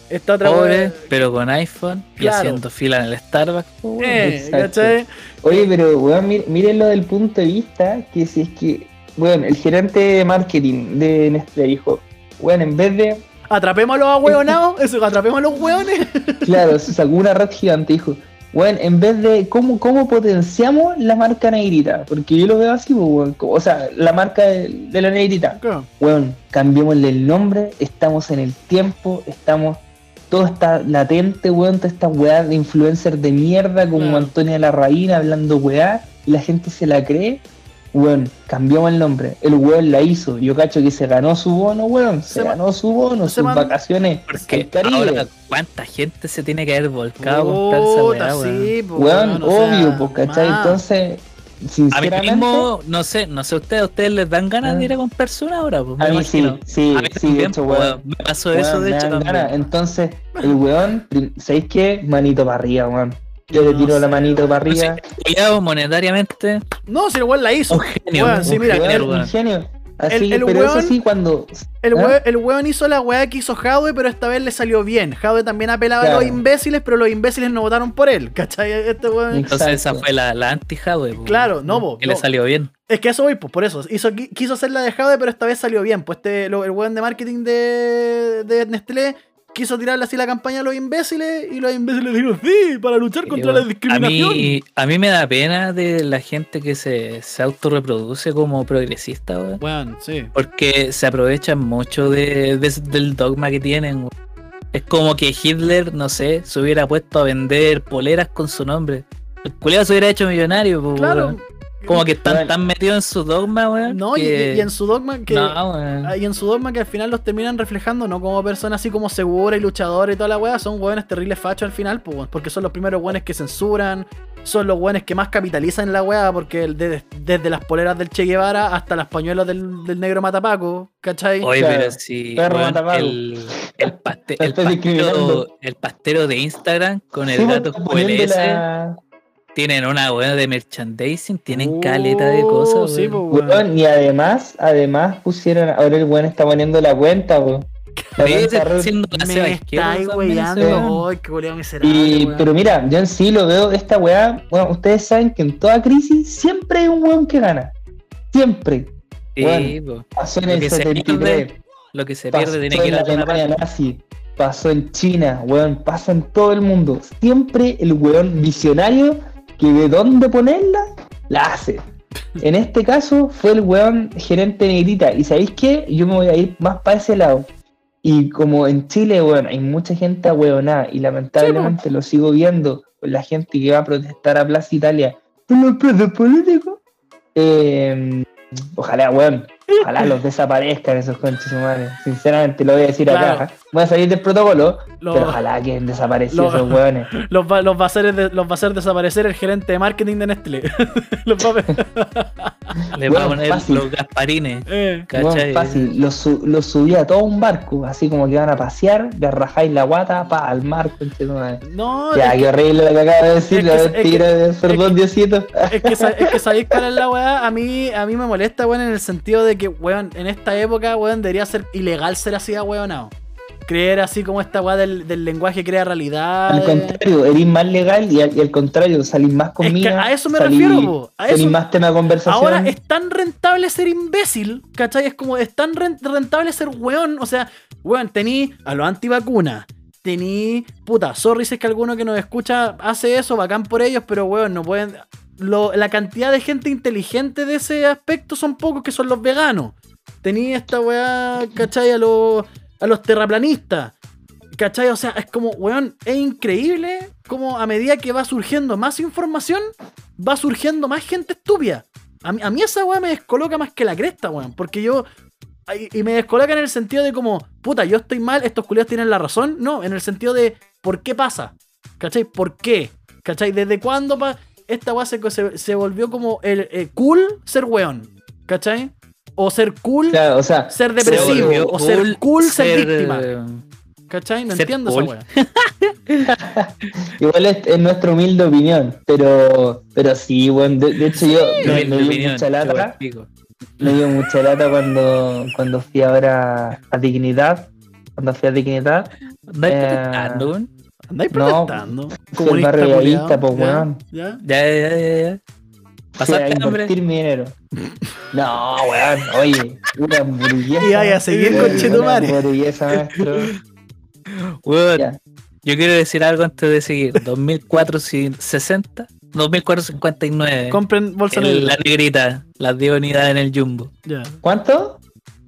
esta otra Pobre, pero con iPhone y haciendo fila en el Starbucks. eh. ¿cachai? Oye, pero, weón, mir- mírenlo del punto de vista que si es que, weón, el gerente de marketing de Nestlé dijo, weón, en vez de, Atrapemos a los ahueonados, eso, atrapemos a los hueones. claro, se sacó una red gigante, dijo, weón, en vez de, ¿cómo, cómo potenciamos la marca negrita? Porque yo lo veo así, pues, o sea, la marca de, de la negrita. Weón, cambiémosle el nombre, estamos en el tiempo, estamos. Todo está latente, weón, toda esta weá de influencer de mierda como Claro. Antonia Larraín hablando weá, y la gente se la cree. Weón, cambiamos el nombre. El weón la hizo. Yo cacho que se ganó su bono, weón. Se, ganó su bono, sus man- vacaciones Porque Caribe. ahora, ¿cuánta gente se tiene que haber volcado a comprar esa Puta, weá, weón? sí, po, Weón, o sea, obvio, pues, ¿cachai? Entonces, A mí sinceramente. mismo, no sé, no sé ustedes, ¿a ustedes les dan ganas de ir a comprar una ahora? Pues, A mí sí, imagino. sí, A mí sí, de hecho, pues, weón. Me pasó eso, Weón, de me hecho, dan también. ganas. Entonces, el weón, ¿sabéis qué? Manito para arriba, weón. Yo le No tiro la sé, manito para No arriba. culiao, monetariamente, No, si el weón la hizo. un genio. Weón, sí, un mira, un genio. Así, El- el pero weón- eso sí, cuando. El, weón, el weón hizo la weá que hizo Jadwe, pero esta vez le salió bien. Jadwe también apelaba a los imbéciles, pero los imbéciles no votaron por él. ¿Cachai? Este weón. Entonces esa fue la, la anti-Jadwe. Claro, no, po, Que le no. salió bien. Es que eso voy, pues por eso. Hizo, qui- quiso hacer la de Jadwe, pero esta vez salió bien. Pues este, lo- el weón de marketing de, de Nestlé quiso tirarle así la campaña a los imbéciles y los imbéciles dijeron, sí, para luchar contra la discriminación. A mí, a mí me da pena de la gente que se, se autorreproduce como progresista, weón. Weón, sí. Porque se aprovechan mucho de, de- del dogma que tienen. Es como que Hitler, no sé, se hubiera puesto a vender poleras con su nombre. El culiao se hubiera hecho millonario, pues, Claro. Como que están tan metidos en su dogma, weón. No, y- que- y, y en su dogma que. No, weón. Ah, Y en su dogma que al final los terminan reflejando, no como personas así como seguras y luchadoras y toda la weá, son weones terribles fachos al final, pues, weón, porque son los primeros weones que censuran, son los weones que más capitalizan la weá, porque el- de- desde las poleras del Che Guevara hasta las pañuelos del, del negro Matapaco, ¿cachai? Oye, Claro. pero si Perro weón, matapaco. el, el, paste- el pastero, el pastero de Instagram con el Sí, gato poniendo QLS la- tienen una weá de merchandising, tienen caleta Oh, de cosas. sí, weón. pues, weón. Weón, y además, además pusieron, ahora el weón está poniendo la cuenta, weón. La Me Y, pero mira, yo en sí lo veo, esta weá, bueno, ustedes saben que en toda crisis siempre hay un weón que gana. Siempre. Sí. Pasó en Lo el que se 73, pierde, lo que se pasó pierde tiene en que ir la a Alemania nazi, pasó en China, weón, pasa en todo el mundo. Siempre el weón visionario que de dónde ponerla, la hace. En este caso fue el weón gerente negrita. Y sabéis qué? Yo me voy a ir más para ese lado. Y como en Chile, weón, hay mucha gente ahueonada y lamentablemente lo sigo viendo con la gente que va a protestar a Plaza Italia por los presos políticos. Eh, ojalá, weón, ojalá los desaparezcan esos conches humanos. Sinceramente lo voy a decir Claro. acá. Voy a salir del protocolo, Los- pero ojalá que desaparecido Lo- esos weones. los, va, los va a hacer de- los va a hacer desaparecer el gerente de marketing de Nestlé. Los va a- Le va a poner fácil. los gasparines. eh. ¿Cachai? fácil, los, su- los subí a todo un barco, así como que van a pasear, le rajáis la guata, pa, al mar, conchetumare. No, Ya, qué horrible lo que acabo de decir, es la que- es que- mentira, perdón, Diosito. Es que, es que sabéis cuál es la weá. A mí, a mí me molesta, weón, en el sentido de que, weón, en esta época, weón, debería ser ilegal ser así weonado. Creer así como esta weá del, del lenguaje crea realidad. Al contrario, eres más legal y al, y al contrario, salís más Es con que mina, a eso me salís- refiero, po. A eso, más tema de conversación. Ahora es tan rentable ser imbécil, ¿cachai? Es como, es tan ren- rentable ser weón. O sea, weón, tení a los antivacunas. Tení, puta, sorry si es que alguno que nos escucha hace eso, bacán por ellos, pero weón, no pueden. La cantidad de gente inteligente de ese aspecto son pocos que son los veganos. Tení esta weá, ¿cachai? A los, a los terraplanistas. ¿Cachai? O sea, es como, weón, es increíble como a medida que va surgiendo más información, va surgiendo más gente estúpida. A mí, a mí esa weá me descoloca más que la cresta, weón. Porque yo. Y, y me descoloca en el sentido de como, puta, yo estoy mal, estos culiados tienen la razón. No, en el sentido de, ¿por qué pasa? ¿Cachai? ¿Por qué? ¿Cachai? ¿Desde cuándo pa- esta weá se, se, se volvió como el, eh, cool ser weón? ¿Cachai? O ser cool Claro, o sea, ser Se depresivo. O ser cool ser, víctima. eh, ¿Cachai? No ser entiendo cool. esa weá. igual es, es nuestra humilde opinión, pero, pero sí, bueno, de, de hecho yo no me, dio mucha lata, me dio mucha lata cuando, cuando fui ahora a Dignidad, cuando fui a Dignidad, ¿Andáis Eh? Andáis No, protestando. fui al barrio ¿Ya? weón. ¿Ya? Ya, ya, ya, ya. a ¿Pasaste hambre? invertir mi dinero. No, weón, oye, una hamburguesa. Y vaya a seguir con Chetumare. hamburguesa, maestro. Weón, Ya. yo quiero decir algo antes de seguir. 2460, 2459. Compren bolsa El- la negra. negrita, las 10 unidades en el jumbo. Ya. ¿Cuánto?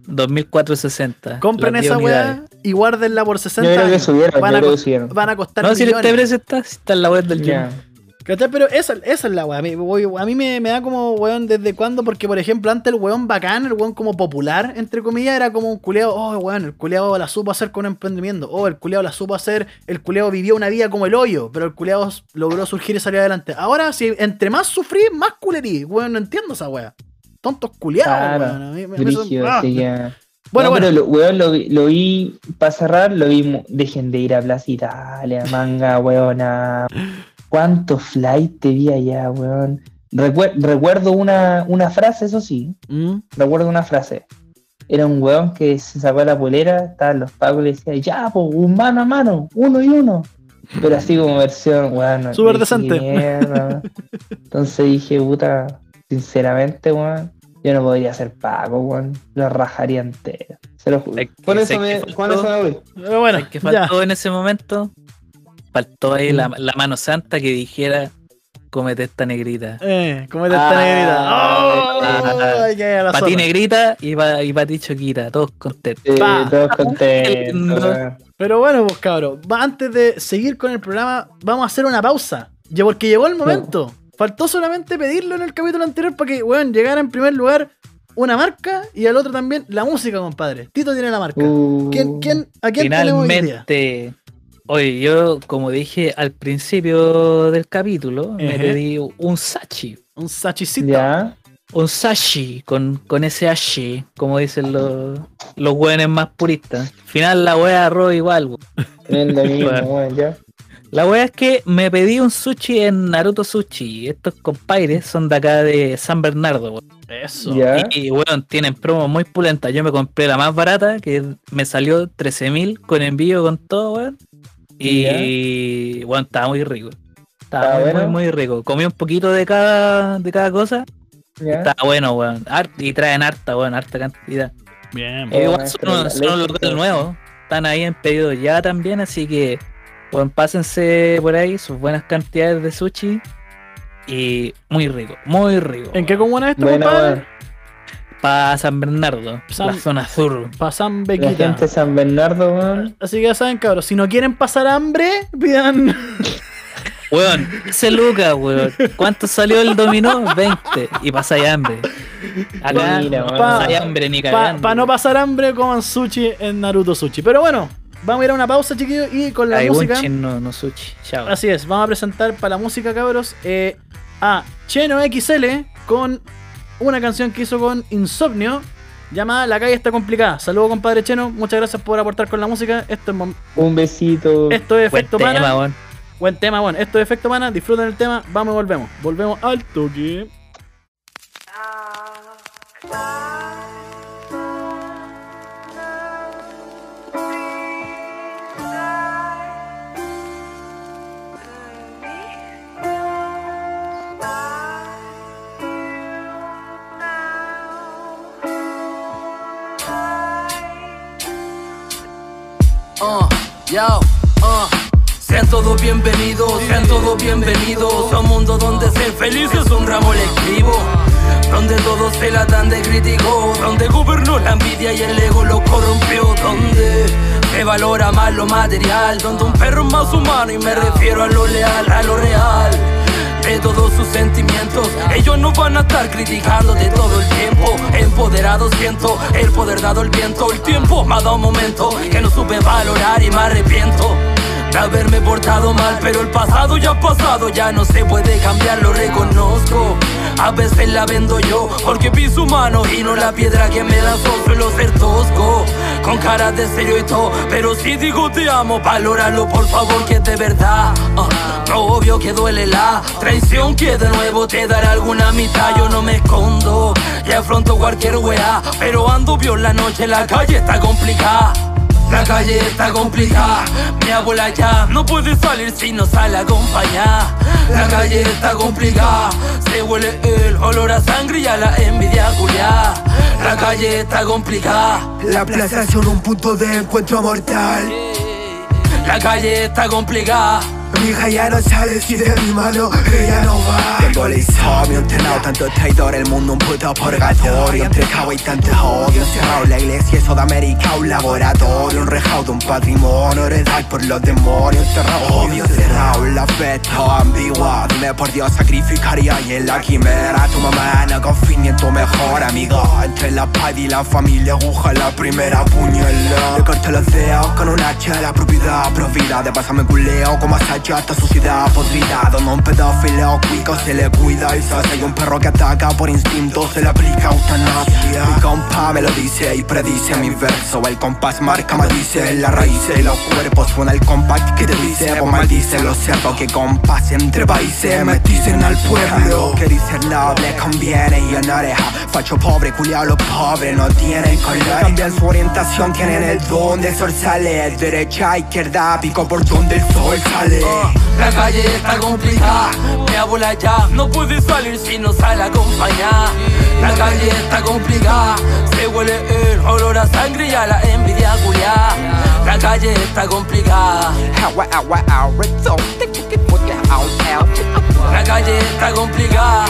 2460. Compren las 10 esa unidades. weá y guárdenla por 60 Yo creo que subieron, Van yo a, creo que cos- subieron. van a costar No, si millones. este precio está, si está en la web del Ya. jumbo. ¿Cachai? Pero esa, esa es la weá. A mí, a mí me, me da como, weón, ¿desde cuándo? Porque, por ejemplo, antes el weón bacán, el weón como popular, entre comillas, era como un culeado, oh, weón, el culeado la supo hacer con emprendimiento. Oh, el culeado la supo hacer, el culeado vivió una vida como el hoyo, pero el culeado logró surgir y salir adelante. Ahora, si entre más sufrí, más culerí. Weón, no entiendo esa weá. Tontos culeados, Claro, weón. A mí me- me- Brígido, ah. así que- Bueno, No, bueno. pero lo, weón, lo, vi- lo vi, para cerrar, lo vi, dejen de ir a Plaza Italia, manga, weona. ¿Cuántos flights te vi allá, weón? Recuer- recuerdo una, una frase, eso sí, Mm. recuerdo una frase. Era un weón que se sacó la polera, estaban los pagos y le decía, ya, pues, un mano a mano, uno y uno. Pero así como versión, weón. Súper decente. Entonces dije, puta, sinceramente, weón, yo no podría ser pago, weón. Lo rajaría entero. Se lo juro. Que- Con eso, me, que con faltó- eso me voy. Pero bueno, ¿Sabes qué ya. faltó en ese momento? Faltó ahí la, la mano santa que dijera, cómete esta negrita. Eh, comete esta Ah, negrita. ¡Oh! ah, que Para ti negrita y para y pa' ti choquita, todos contentos. Pa. todos contentos. Pero bueno, pues cabros, va- antes de seguir con el programa, vamos a hacer una pausa. Ya porque llegó el momento. Faltó solamente pedirlo en el capítulo anterior para que, weón, llegara en primer lugar una marca y al otro también la música, compadre. Tito tiene la marca. Uh, ¿Quién, quién, ¿A quién tenemos hoy día? Finalmente, oye, yo como dije al principio del capítulo, me pedí un sachi. Un sachicito. Ya. Un sashi con, con ese H, como dicen los, los weones más puristas. Al final la wea arroz igual. weón. Es lo mismo, Bueno. weón, ya. La wea es que me pedí un sushi en Naruto Sushi. Estos compadres son de acá de San Bernardo. weón. Eso. Y, y, weón, tienen promos muy pulentas. Yo me compré la más barata, que me salió 13.000 con envío con todo, weón. Y, weón, estaba muy rico. Estaba ¿Estaba muy, bueno? muy, muy rico. Comí un poquito de cada, de cada cosa. ya. Está bueno, weón. Y traen harta, weón, harta cantidad. Bien. Eh, Oh, igual son, son un leche, local pero- nuevo. Están ahí en pedido ya también, así que bueno, pásense por ahí sus buenas cantidades de sushi. Y muy rico, muy rico. ¿En qué comuna es esto, Buena, compadre? Para San Bernardo, San- la zona sur. Pa' San La Bequita. gente de San Bernardo, weón. Así que ya saben, cabros, si no quieren pasar hambre, pidan. Weón, ese lucas, weón. ¿Cuánto salió el dominó? 20. Y pasáis hambre. Acá Mira, no pasáis hambre ni Para cagando. no pasar hambre, coman sushi en Naruto Sushi. Pero bueno, vamos a ir a una pausa, chiquillos, y con la Ay, música. No, no sushi. Chao. Así es, vamos a presentar para la música, cabros, eh, a Cheno XL con una canción que hizo con Insomnio llamada La calle está complicada. Saludos, compadre Cheno, muchas gracias por aportar con la música. Esto es, Un besito. esto es Buen Efecto tema, Mana. weón. Buen tema, bueno, esto es Efecto Mana. Disfruten el tema, vamos y volvemos. Volvemos al toque. Bienvenidos a un mundo donde ser feliz es un ramo electivo. Donde todos se la dan de crítico, donde gobernó la envidia y el ego lo corrompió, donde se valora más lo material, donde un perro es más humano y me refiero a lo leal, a lo real de todos sus sentimientos. Ellos no van a estar criticando de todo el tiempo. Empoderado siento el poder dado el viento. El tiempo me ha dado un momento que no supe valorar y me arrepiento. De haberme portado mal, pero el pasado ya ha pasado, ya no se puede cambiar, lo reconozco. A veces la vendo yo, porque piso humano y no la piedra que me lanzó, suelo ser tosco. Con cara de serio y todo, pero si digo te amo, valóralo por favor que es de verdad. No obvio que duele la traición que de nuevo te dará alguna mitad. Yo no me escondo y afronto cualquier weá, pero ando bien la noche, la calle está complicada. La calle está complicada, mi abuela ya no puede salir si no sale acompañada. La calle está complicada, se huele el olor a sangre y a la envidia culiada. La calle está complicada, La plaza son un punto de encuentro mortal. la calle está complicada. Mi hija ya no sale si de mi mano ella no va. Tengo el insomnio entrenado, tanto traidor, el mundo un puto purgatorio. Entre caos y tantos odios, cerrado la iglesia y Sudamérica un laboratorio. Un rejado, un patrimonio heredado por los demonios Enterrado, obvio, cerrado, la fe está ambigua. Dime por Dios, sacrificaría y en la quimera. Tu mamá no confía en tu mejor amigo. Entre la paz y la familia, aguja la primera puñalada. Le corto los dedos con un hacha, la propiedad provida De pasarme culeo como asacho esta sociedad podrida Donde un pedófilo cuico se le cuida y se hace un perro que ataca por instinto se le aplica eutanasia. Mi compa me lo dice y predice mi verso El compás marca maldice la raíz y los cuerpos Suena el compás que te dice vos maldice lo cierto que compás entre países me dicen al pueblo Que dice noble conviene y en oreja Facho pobre, culiao los pobres no tienen color. Cambian su orientación, tienen el don de sol sale Derecha, izquierda, pico por donde el sol sale La calle está complicada, mi abuela ya no puede salir si no sale a acompañar. La calle está complicada, se huele el olor a sangre y a la envidia culiá. La calle está complicada, la calle está complicada.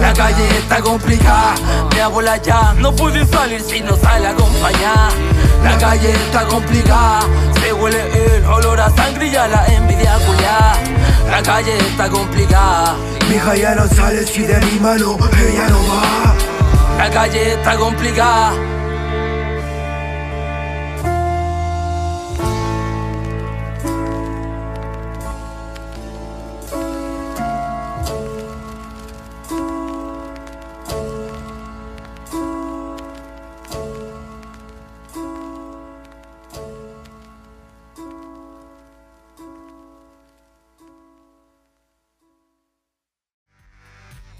La calle está complicada, mi abuela ya no puede salir si no sale a acompañar. La calle está complicada, se huele el olor a sangre y a la envidia culiá. La calle está complicada, Mi hija ya no sale si de mi mano ella no va la calle está complicada.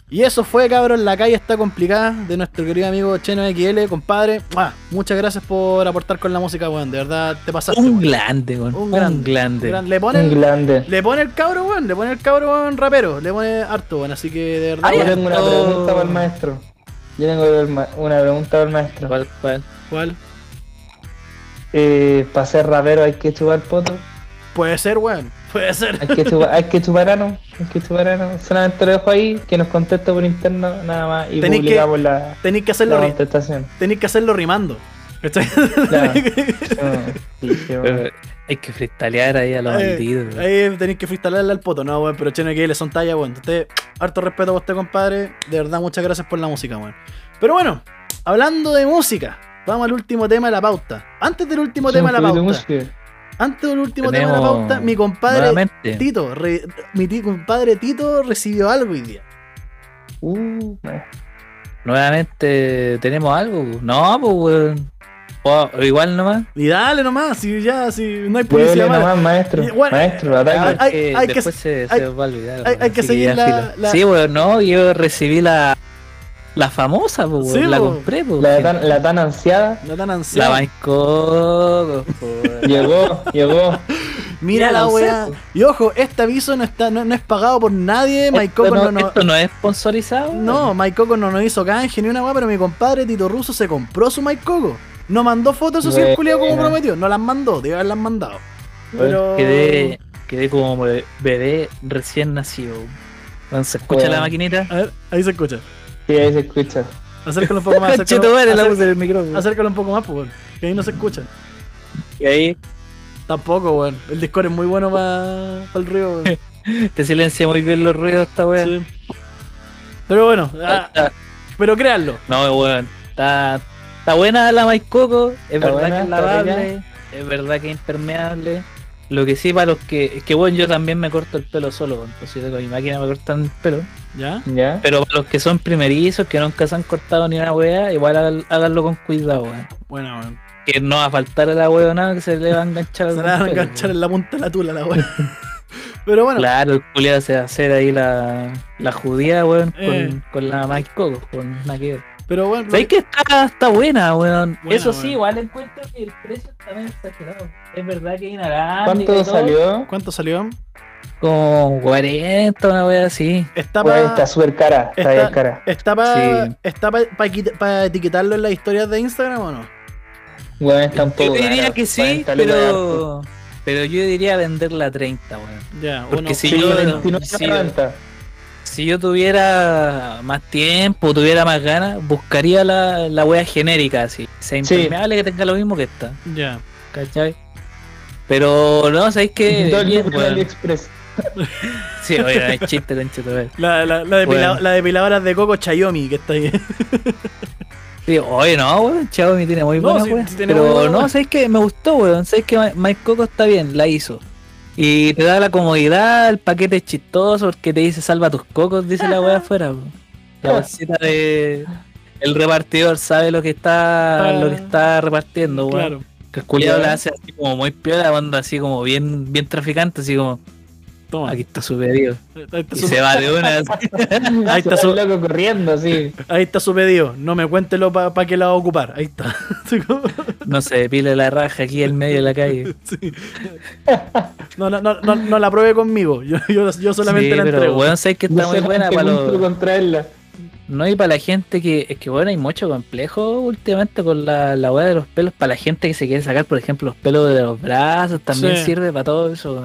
Y eso fue, cabrón, la calle está complicada de nuestro querido amigo Cheno XL, compadre. ¡Mua! Muchas gracias por aportar con la música, weón. De verdad, te pasaste. Un weón. grande, weón. Un Un grande. grande. Gran- Le Un pone, el, grande. le pone el cabro, weón. Le pone el cabro, weón, rapero. Le pone harto, weón. Así que de verdad, Yo tengo una pregunta para el maestro. Yo tengo ma- una pregunta para el maestro. ¿Cuál, cuál? ¿cuál? Eh, para ser rapero hay que chupar poto. Puede ser, weón. Puede ser. Hay que chupar, hay que chupar ano. Hay que chupar ano. Solamente lo dejo ahí, que nos conteste por interno nada más y Tenéis que- publicamos la, Tenéis que la hacerlo, ri- contestación. tenéis que hacerlo rimando. Claro. Sí, sí, bueno. Pero hay que freestalear ahí a los Eh, weón. Ahí tenéis que freestylearle al poto, no, weón. Pero Cheno XL son talla, weón. Usted, harto respeto a usted, compadre. De verdad, muchas gracias por la música, weón. Pero bueno, hablando de música, vamos al último tema de la pauta. Antes del último tema de la pauta. música. Antes del último tema de la pauta, mi compadre nuevamente. Tito, re- mi compadre Tito recibió algo hoy día. Uh, eh. Nuevamente tenemos algo. No, pues, weón. O- o igual nomás. Y dale nomás, si ya, si no hay publicidad mala. nomás, maestro. Y bueno, maestro, ataque. hay- hay- que hay que- se, hay- se va a olvidar. hay- que seguir ya la- Sí, weón, no, yo recibí la, la famosa, Sí, weón, la po. compré, pues. La tan, la tan ansiada. Tan La. Maicó, Llegó, llegó. Mira la weá. po. Y ojo, este aviso no está, no, no es pagado por nadie. Mike Esto Coco no, no, no, esto no es sponsorizado. no, Mike Coco no nos hizo canje ni una weá, pero mi compadre Tito Russo se compró su Mike Coco. No mandó fotos, el Buena. culiao como prometió. No las mandó, debe haberlas mandado. Pero. Quedé, quedé como be- bebé recién nacido. ¿Se escucha la maquinita? A ver, ahí se escucha. Sí, ahí se escucha. Acércalo un poco más. Acércalo, acércalo, micrófono. un poco más, pues, que ahí no se escucha. Y ahí Tampoco, weón. El Discord es muy bueno para el río, weón. te silencia muy bien los ruidos esta weá. Sí. Pero bueno, ah, Ah, pero créanlo. No, weón. Está, está buena la Coco. Es Está verdad buena, que es lavable. Es verdad que es impermeable. Lo que sí, para los que. Es que, bueno, yo también me corto el pelo solo. weón. Pues yo tengo mi máquina, me cortan el pelo. ¿Ya? ¿Ya? Pero para los que son primerizos, que nunca se han cortado ni una weá, igual hagan- háganlo con cuidado, weón. Bueno, weón. Que no va a faltar a la weá nada que se le va a enganchar Se la van a enganchar en la punta de la tula, la weón. Pero bueno, Claro, el culiado se va a hacer ahí la, la judía, weón, con, Eh. con la Mike Coco, con nada que ver. Pero bueno. ¿Sabes que está, está buena, weón? Buena, Eso sí, igual encuentro que el precio está medio exagerado. Es verdad que hay naranja. ¿Cuánto salió? ¿Cuánto salió? Como 40, una wea así. Está para. está súper cara. Está bien cara. ¿Está para Sí. está pa, pa etiquetarlo en las historias de Instagram o no? Weón, está un poco. Yo diría que sí, 40 lucas de arte. pero. Pero yo diría venderla a 30, weón. Ya, Porque uno- si Sí, yo- 29 sí, 90. Si yo tuviera más tiempo, tuviera más ganas, buscaría la, la wea genérica así. Sea Sí. impermeable que tenga lo mismo que esta. Ya. ¿Cachai? Pero no, ¿sabéis qué? AliExpress. Sí, oye, no es chiste, concha tu madre. La, la, la, depila- Bueno. la depiladora de Coco Chayomi que está ahí. Sí, oye, no, weón, Xiaomi tiene muy No, buena sí, sí muy Pero buena no. ¿sabes qué? Me gustó, weón. ¿Sabes que Mike Coco está bien? La hizo. Y te da la comodidad, el paquete es chistoso porque te dice salva tus cocos, dice la weá afuera. La bolsita de. El repartidor sabe lo que está, Ah. lo que está repartiendo, weón. Claro. Que el culiado la hace así como muy piola, cuando así como bien, bien traficante, así como, Toma. aquí está su pedido. Ahí está Y su, se va de una. Ahí está su- loco corriendo, así. ahí está su pedido. No me cuéntelo para pa qué la va a ocupar. Ahí está. No se pile la raja aquí en medio de la calle. Sí. No, no, no, no, no la pruebe conmigo. Yo, yo, yo solamente Sí, la pero entrego. weón, sabes que está No muy sé buena para los. contraerla. No, y para la gente que. Es que bueno, hay mucho complejo últimamente con la, la weá de los pelos. Para la gente que se quiere sacar, por ejemplo, los pelos de los brazos, también Sí. sirve para todo eso.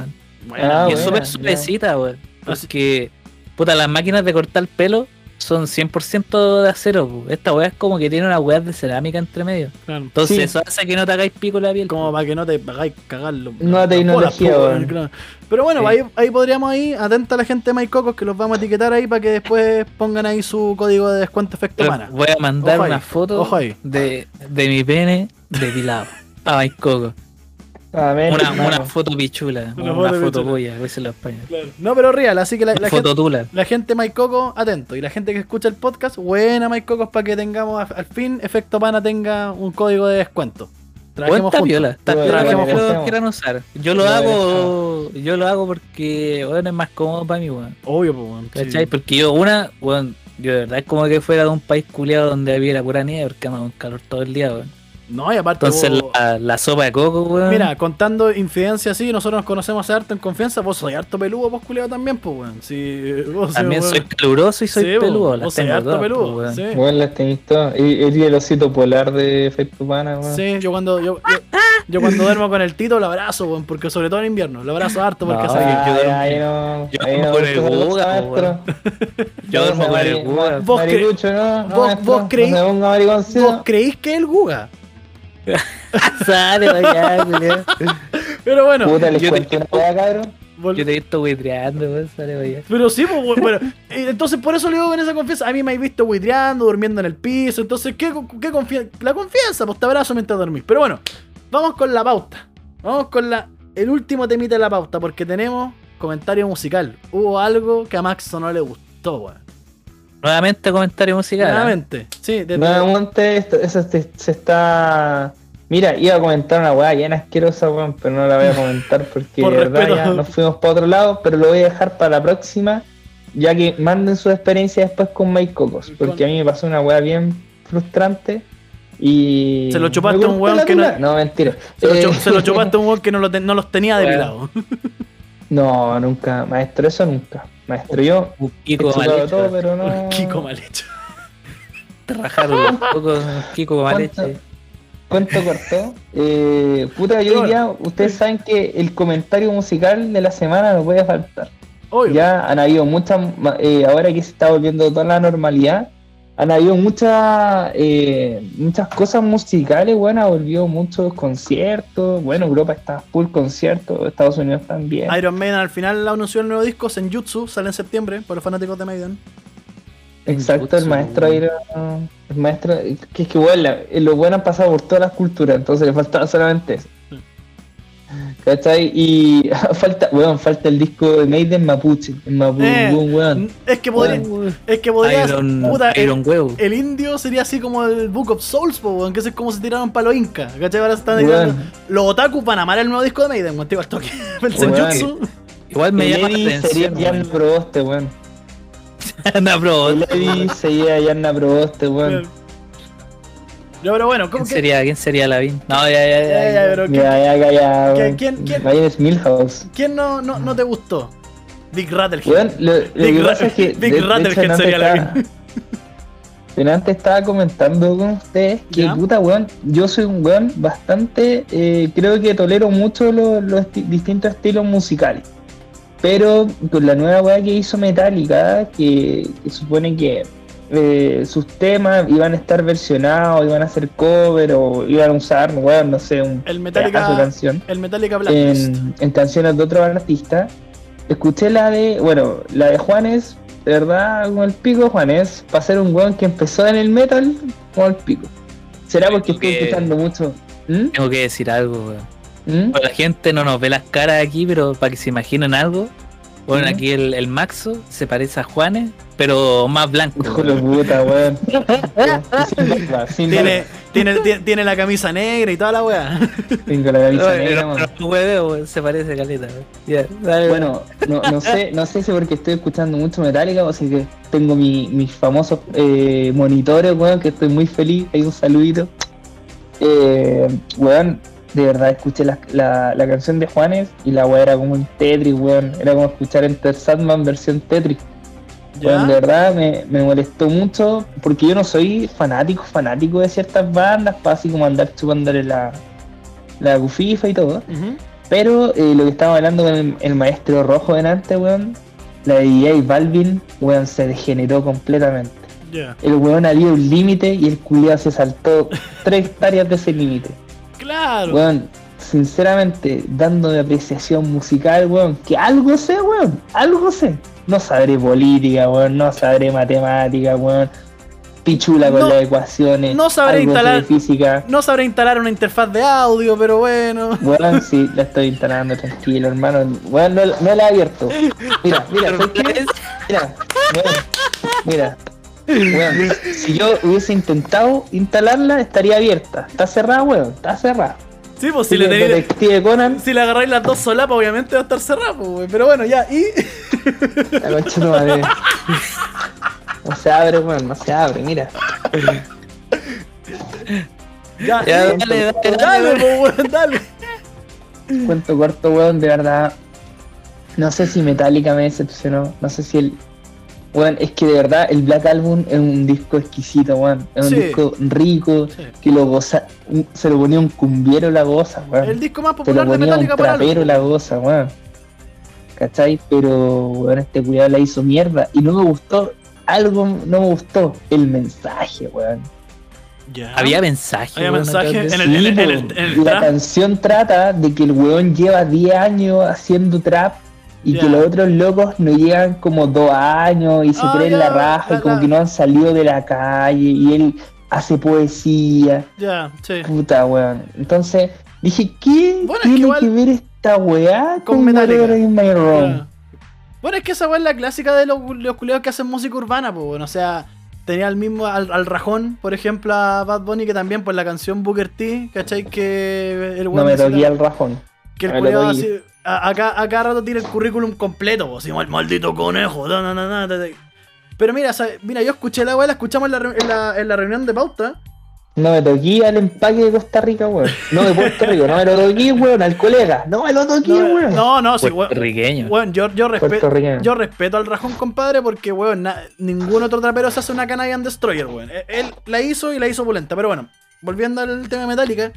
Bueno, Ah, y es súper suavecita, weón. Así- Porque, puta, las máquinas de cortar pelo son 100% de acero. Esta weá es como que tiene una weá de cerámica entre medio. claro. Entonces, Sí. eso hace que no te hagáis pico la piel. Como para que no te hagáis cagarlo. Nueva tecnología, weón. claro. Pero bueno, Sí. ahí, ahí podríamos ir, atenta a la gente de MyCocos que los vamos a etiquetar ahí para que después pongan ahí su código de descuento efecto Pero mana. Voy a mandar Ojo ahí, una foto ojo ahí. de, de mi pene depilado. a Mike Coco. Amén, Una, una foto pichula. Una Una, foto foto pichula. polla, a veces lo español. No, pero real, así que la, la foto gente, tula. la gente MyCoco, atento. Y la gente que escucha el podcast, buena MyCocos para que tengamos a- al fin efecto pana tenga un código de descuento. Bueno, Trabajemos juntos. juntos. quieran usar. Yo lo Lo hago, yo lo hago porque bueno, es más cómodo para mí, weón. Obvio, pues, weón, sí. ¿Cachai? Porque yo, una, weón, yo de verdad es como que fuera de un país culiado donde hubiera pura nieve porque ando con calor todo el día, weón. No, y aparte. Entonces vos- la, la sopa de coco, weón. Mira, contando infidencia así, nosotros nos conocemos hace harto en confianza, vos soy harto peludo, vos culiado también, pues, weón. Sí, vos también weón. soy caluroso y soy Sí, peludo. Las vos soy harto todas, peludo, weón. sí. Bueno, las tenéis todas. Y el velocito polar de efecto pana, weón. Sí, yo cuando, yo, yo, yo cuando duermo con el Tito lo abrazo, weón, porque sobre todo en invierno, lo abrazo harto porque No, sabe que- yo yo duermo no con el po, weón. Yo duermo con el Guga. Vos cre- Maricucho, ¿no? No, vos- maestro, vos creí- No se ponga mariconcito. ¿Vos creéis que es el Guga? Sale allá, culiao. Pero bueno, Puta, les yo cuento te- una weá, cabrón. vol- Yo te he visto buitreando, weón. Sale allá. pero sí, pues, bueno, eh, entonces por eso le digo con esa confianza. A mí me habéis visto buitreando, durmiendo en el piso. Entonces, ¿qué, qué confianza? La confianza, pues te abrazo mientras dormís. Pero bueno, vamos con la pauta. Vamos con la el último temita de la pauta, porque tenemos comentario musical. Hubo algo que a Max no le gustó, weón. Nuevamente comentario musical. ¿ah? Nuevamente, sí, desde- Nuevamente, esto, eso se está. Mira, iba a comentar una weá bien asquerosa, weón, pero no la voy a comentar porque Por de verdad ya nos fuimos para otro lado, pero lo voy a dejar para la próxima, ya que manden su experiencia después con Mike Cocos, porque a mí me pasó una weá bien frustrante y. Se lo chupaste a un weón que no-. No, mentira. se, lo Eh, chu- se lo chupaste a un weón que no, lo ten- no los tenía Bueno. depilados. No, nunca, maestro, eso nunca. Maestro, yo Un he Kiko mal hecho. todo, pero no. Kiko mal hecho. Te rajaron un poco, un Kiko mal hecho. Cuento corto. Eh, puta, yo diría, ustedes saben que el comentario musical de la semana no puede faltar. Obvio. Ya han habido muchas, eh, ahora que se está volviendo toda la normalidad, han habido muchas eh, muchas cosas musicales, bueno, ha volvido muchos conciertos, bueno, Europa está full conciertos, Estados Unidos también. Iron Maiden al final anunció el nuevo disco, Senjutsu, sale en septiembre para los fanáticos de Maiden. Exacto, el maestro Iron, el maestro, que es que bueno, la- lo bueno han pasado por todas las culturas, entonces le faltaba solamente eso. ¿Cachai? Y falta, weón, falta el disco de Maiden Mapuche, en Mapuche, Eh, weón. Es que podría, Weón. es que podría Iron, puta, el, Iron Huevo. el indio sería así como el Book of Souls, weón, que ese es como se tiraron para los incas, ¿cachai? Ahora se están Weón. Los otakus van a amar el nuevo disco de Maiden, weón, te digo al toque. El. Senjutsu. Igual me El llama la sería. Jan Proboste, weón. El Eddie sería Jan Proboste, weón. Pero bueno, ¿cómo ¿Quién que? sería, ¿Quién sería Lavín? No, ya, ya, Ya, ya. ya, pero ¿quién, Ya, ya, ya, ya, ¿Quién- weón. quién- quién? Vayan es Milhouse. quién no, no, no te gustó? Big Rattlehead. Weón, lo, lo Big que Ra- pasa es que. Big de- de hecho, Rattlehead sería la está- Pero antes estaba comentando con ustedes que Ya. puta weón, yo soy un weón bastante, eh, creo que tolero mucho los, los esti- distintos estilos musicales. Pero con la nueva weá que hizo Metallica, que, que supone que eh, sus temas iban a estar versionados, iban a hacer cover o iban a usar, weón, no sé, un El pedazo de Metallica, canción el Metallica Blacklist. en, en canciones de otros artistas. Escuché la de, bueno, la de Juanes, de verdad, como el pico Juanes, para ser un weón que empezó en el metal, como el pico. ¿Será porque estoy Que- escuchando mucho? ¿Mm? Tengo que decir algo, weón. ¿Mm? La gente no nos ve las caras aquí, pero para que se imaginen algo. Bueno, Ujú. aquí el, el Maxo se parece a Juanes, pero más blanco. Hijo de puta, weón. Tiene, tiene, tiene, la camisa negra y toda la weá. Tengo la camisa No, negra, no, weón. no, hueveo, weón, se parece caleta. dale, Bueno, no, no sé, no sé si porque estoy escuchando mucho Metallica o si que tengo mi- mis famosos eh, monitores, weón, que estoy muy feliz. Hay un saludito. Eh, weón, de verdad escuché la, la, la canción de Juanes y la weá era como un Tetris, weón. Era como escuchar Enter Sandman versión Tetris. Weón, de verdad me, me molestó mucho porque yo no soy fanático, fanático de ciertas bandas, para así como andar chupándole la, la gufifa y todo. Pero eh, lo que estaba hablando con el, el maestro rojo delante, weón, la de DJ Balvin, weón, se degeneró completamente. Ya. El weón había un límite y el culiado se saltó tres hectáreas de ese límite. Claro. Weón, sinceramente, dándome apreciación musical, weón, que algo sé, weón, algo sé. No sabré política, weón, no sabré matemática, weón. Pichula con No- las ecuaciones. no sabré algo sé de instalar- física. No sabré instalar una interfaz de audio, pero bueno. Weón, sí, la estoy instalando tranquilo, hermano. Weón, no, no la he abierto. Mira, mira, ¿sabes qué? Mira, weón, mira. Weón, si yo hubiese intentado instalarla, estaría abierta. Está cerrada, weón, está cerrada. Sí, pues si le tenéis. Si le agarráis las dos solapas, obviamente va a estar cerrado, pues. Pero bueno, ya, y. la concha tu madre. No se abre, weón, no se abre, mira. Ya, Ya, dale, dale, dale, dale. pues, weón, dale. Cuento corto, weón, de verdad. No sé si Metallica me decepcionó. No sé si el. Weón, es que de verdad el Black Album es un disco exquisito, weón. Es un Sí. disco rico, Sí. que lo goza. Se lo ponía un cumbiero la goza, weón. El disco más Se lo popular de ponía un trapero la goza, weón. ¿Cachai? Pero, weón, este cuidado la hizo mierda. Y no me gustó. Algo no me gustó. El mensaje, weón. Había mensaje. Había weón, mensaje en el- en po. el- en el y la trap. canción trata de que el weón lleva 10 años haciendo trap y que los otros locos no llegan como 2 años y se Ah, creen la raja y como que no han salido de la calle y él hace poesía. Ya, sí. Puta weón. Entonces dije, ¿qué Bueno, es que tiene igual- que ver esta weá con Metallica. In My Room? Bueno, es que esa weá es la clásica de los, los que hacen música urbana, pues, bueno. O sea, tenía al mismo, al, al rajón, por ejemplo, a Bad Bunny, que también, pues la canción Booker T, ¿cachai? Que el No weón me decía- toqué al rajón. Que el Me doy. así. A- Acá, a cada rato tiene el currículum completo, pues, así, mal- maldito conejo. da, da, da, da, da, da. Pero mira, mira, yo escuché la weá, la escuchamos en la, en la, en la reunión de pauta. No me toqué al empaque de Costa Rica, weón. No de Puerto Rico, no me lo toqué, weón, al colega. No me lo toqué, No, weón. no, no, sí, weón. Weón, yo, yo, respeto, yo respeto al rajón, compadre, porque, weón, na- ningún otro trapero se hace una Canadian Destroyer, weón. Él, él la hizo y la hizo pulenta. Pero bueno, volviendo al tema de Metallica.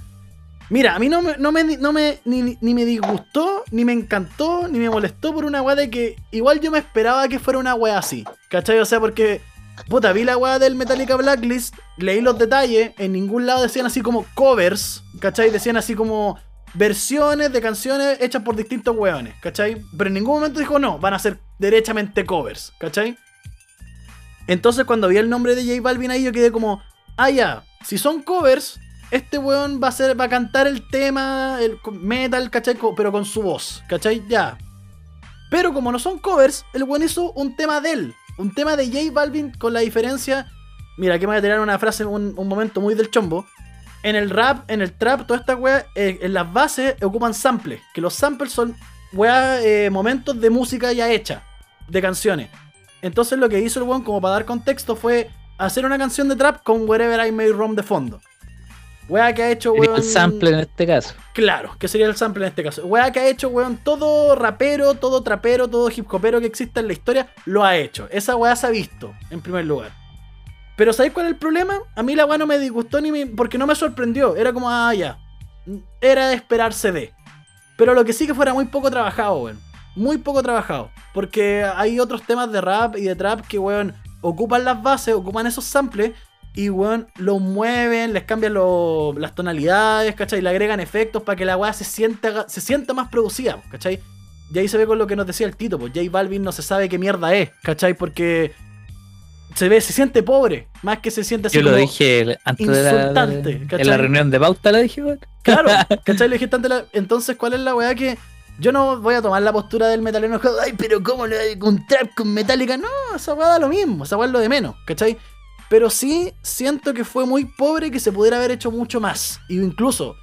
Mira, a mí no me, no me, no me ni, me disgustó, ni me encantó, ni me molestó por una weá de que igual yo me esperaba que fuera una weá así. ¿Cachai? O sea, porque, puta, vi la weá del Metallica Blacklist, leí los detalles, en ningún lado decían así como covers, ¿cachai? Decían así como versiones de canciones hechas por distintos weones, ¿cachai? Pero en ningún momento dijo, no, van a ser derechamente covers, ¿cachai? Entonces cuando vi el nombre de J Balvin ahí yo quedé como, ah ya, si son covers, este weón va a ser, va a cantar el tema, el metal, ¿cachai? Pero con su voz, ¿cachai? Ya. Pero como no son covers, el weón hizo un tema de él, un tema de J Balvin con la diferencia, mira, aquí me voy a tirar una frase, un, un momento muy del chombo. En el rap, en el trap, toda esta weá, eh, en las bases ocupan samples. Que los samples son weá, eh, momentos de música ya hecha, de canciones. Entonces lo que hizo el weón, como para dar contexto, fue hacer una canción de trap con Wherever I May Roam de fondo. Weá que ha hecho, weón. el sample en este caso. Claro, que sería el sample en este caso. Weá que ha hecho, weón, todo rapero, todo trapero, todo hip hopero que exista en la historia, lo ha hecho. Esa weá se ha visto, en primer lugar. Pero ¿sabéis cuál es el problema? A mí la weá no me disgustó ni me, porque no me sorprendió. Era como, ah, ya. Era de esperarse de. Pero lo que sí que fuera muy poco trabajado, weón. Muy poco trabajado. Porque hay otros temas de rap y de trap que, weón, ocupan las bases, ocupan esos samples y, weón, los mueven, les cambian lo- las tonalidades, ¿cachai? Le agregan efectos para que la weá se sienta, se sienta más producida, ¿cachai? Y ahí se ve con lo que nos decía el Tito, pues J Balvin no se sabe qué mierda es, ¿cachai? Porque se ve, se siente pobre, más que se siente así Yo lo como- dije antes de la, en la reunión de pauta, lo dije, weón. Claro, ¿cachai? Le dije tanto la- Entonces, ¿cuál es la weá que.? Yo no voy a tomar la postura del metalero enojado. Ay, pero ¿cómo le un trap con metálica? No, esa weá da lo mismo, esa weá es lo de menos, ¿cachai? Pero sí siento que fue muy pobre que se pudiera haber hecho mucho más. Y incluso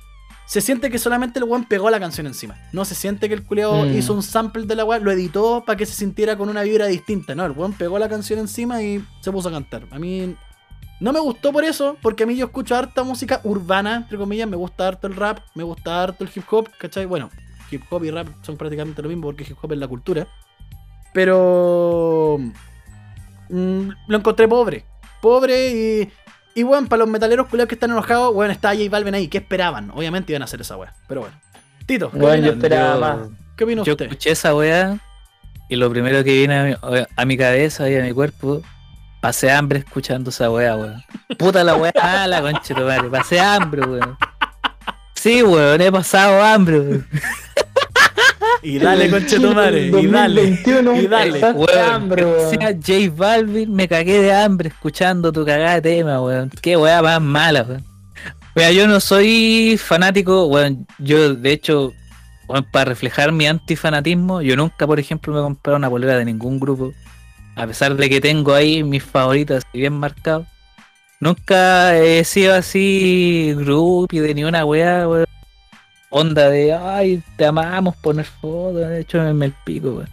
se siente que solamente el weón pegó la canción encima. No se siente que el culiao Mm. hizo un sample de la weá, lo editó para que se sintiera con una vibra distinta. No, el weón pegó la canción encima y se puso a cantar. A mí no me gustó por eso, porque a mí yo escucho harta música urbana, entre comillas, me gusta harto el rap, me gusta harto el hip hop, ¿cachai? Bueno, hip hop y rap son prácticamente lo mismo porque hip hop es la cultura. Pero mm, lo encontré pobre. Pobre y. Y bueno, para los metaleros culiados que están enojados, bueno, está J Balvin ahí. ¿Qué esperaban? Obviamente iban a hacer esa weá. Pero bueno. Tito, ¿qué Bueno, yo esperaba Yo- más. ¿qué opina Yo usted? escuché esa weá y lo primero que viene a mi, a mi cabeza y a mi cuerpo, pasé hambre escuchando esa weá, weón. Puta la weá mala, conche tu madre. Pasé hambre, weón. Sí, weón, he pasado hambre, weón. Y dale, conche tu madre. Y dale. 2021, y dale, hambre, weón. Sea J Balvin, me cagué de hambre escuchando tu cagada de tema, weón. Qué weá más mala, weón. Mira, yo no soy fanático, weón. Yo, de hecho, weón, para reflejar mi antifanatismo, yo nunca, por ejemplo, me he comprado una polera de ningún grupo. A pesar de que tengo ahí mis favoritas bien marcados. Nunca he sido así groupie de ni una weá, weón. Onda de, ay, te amamos, poner fotos, de hecho me el pico,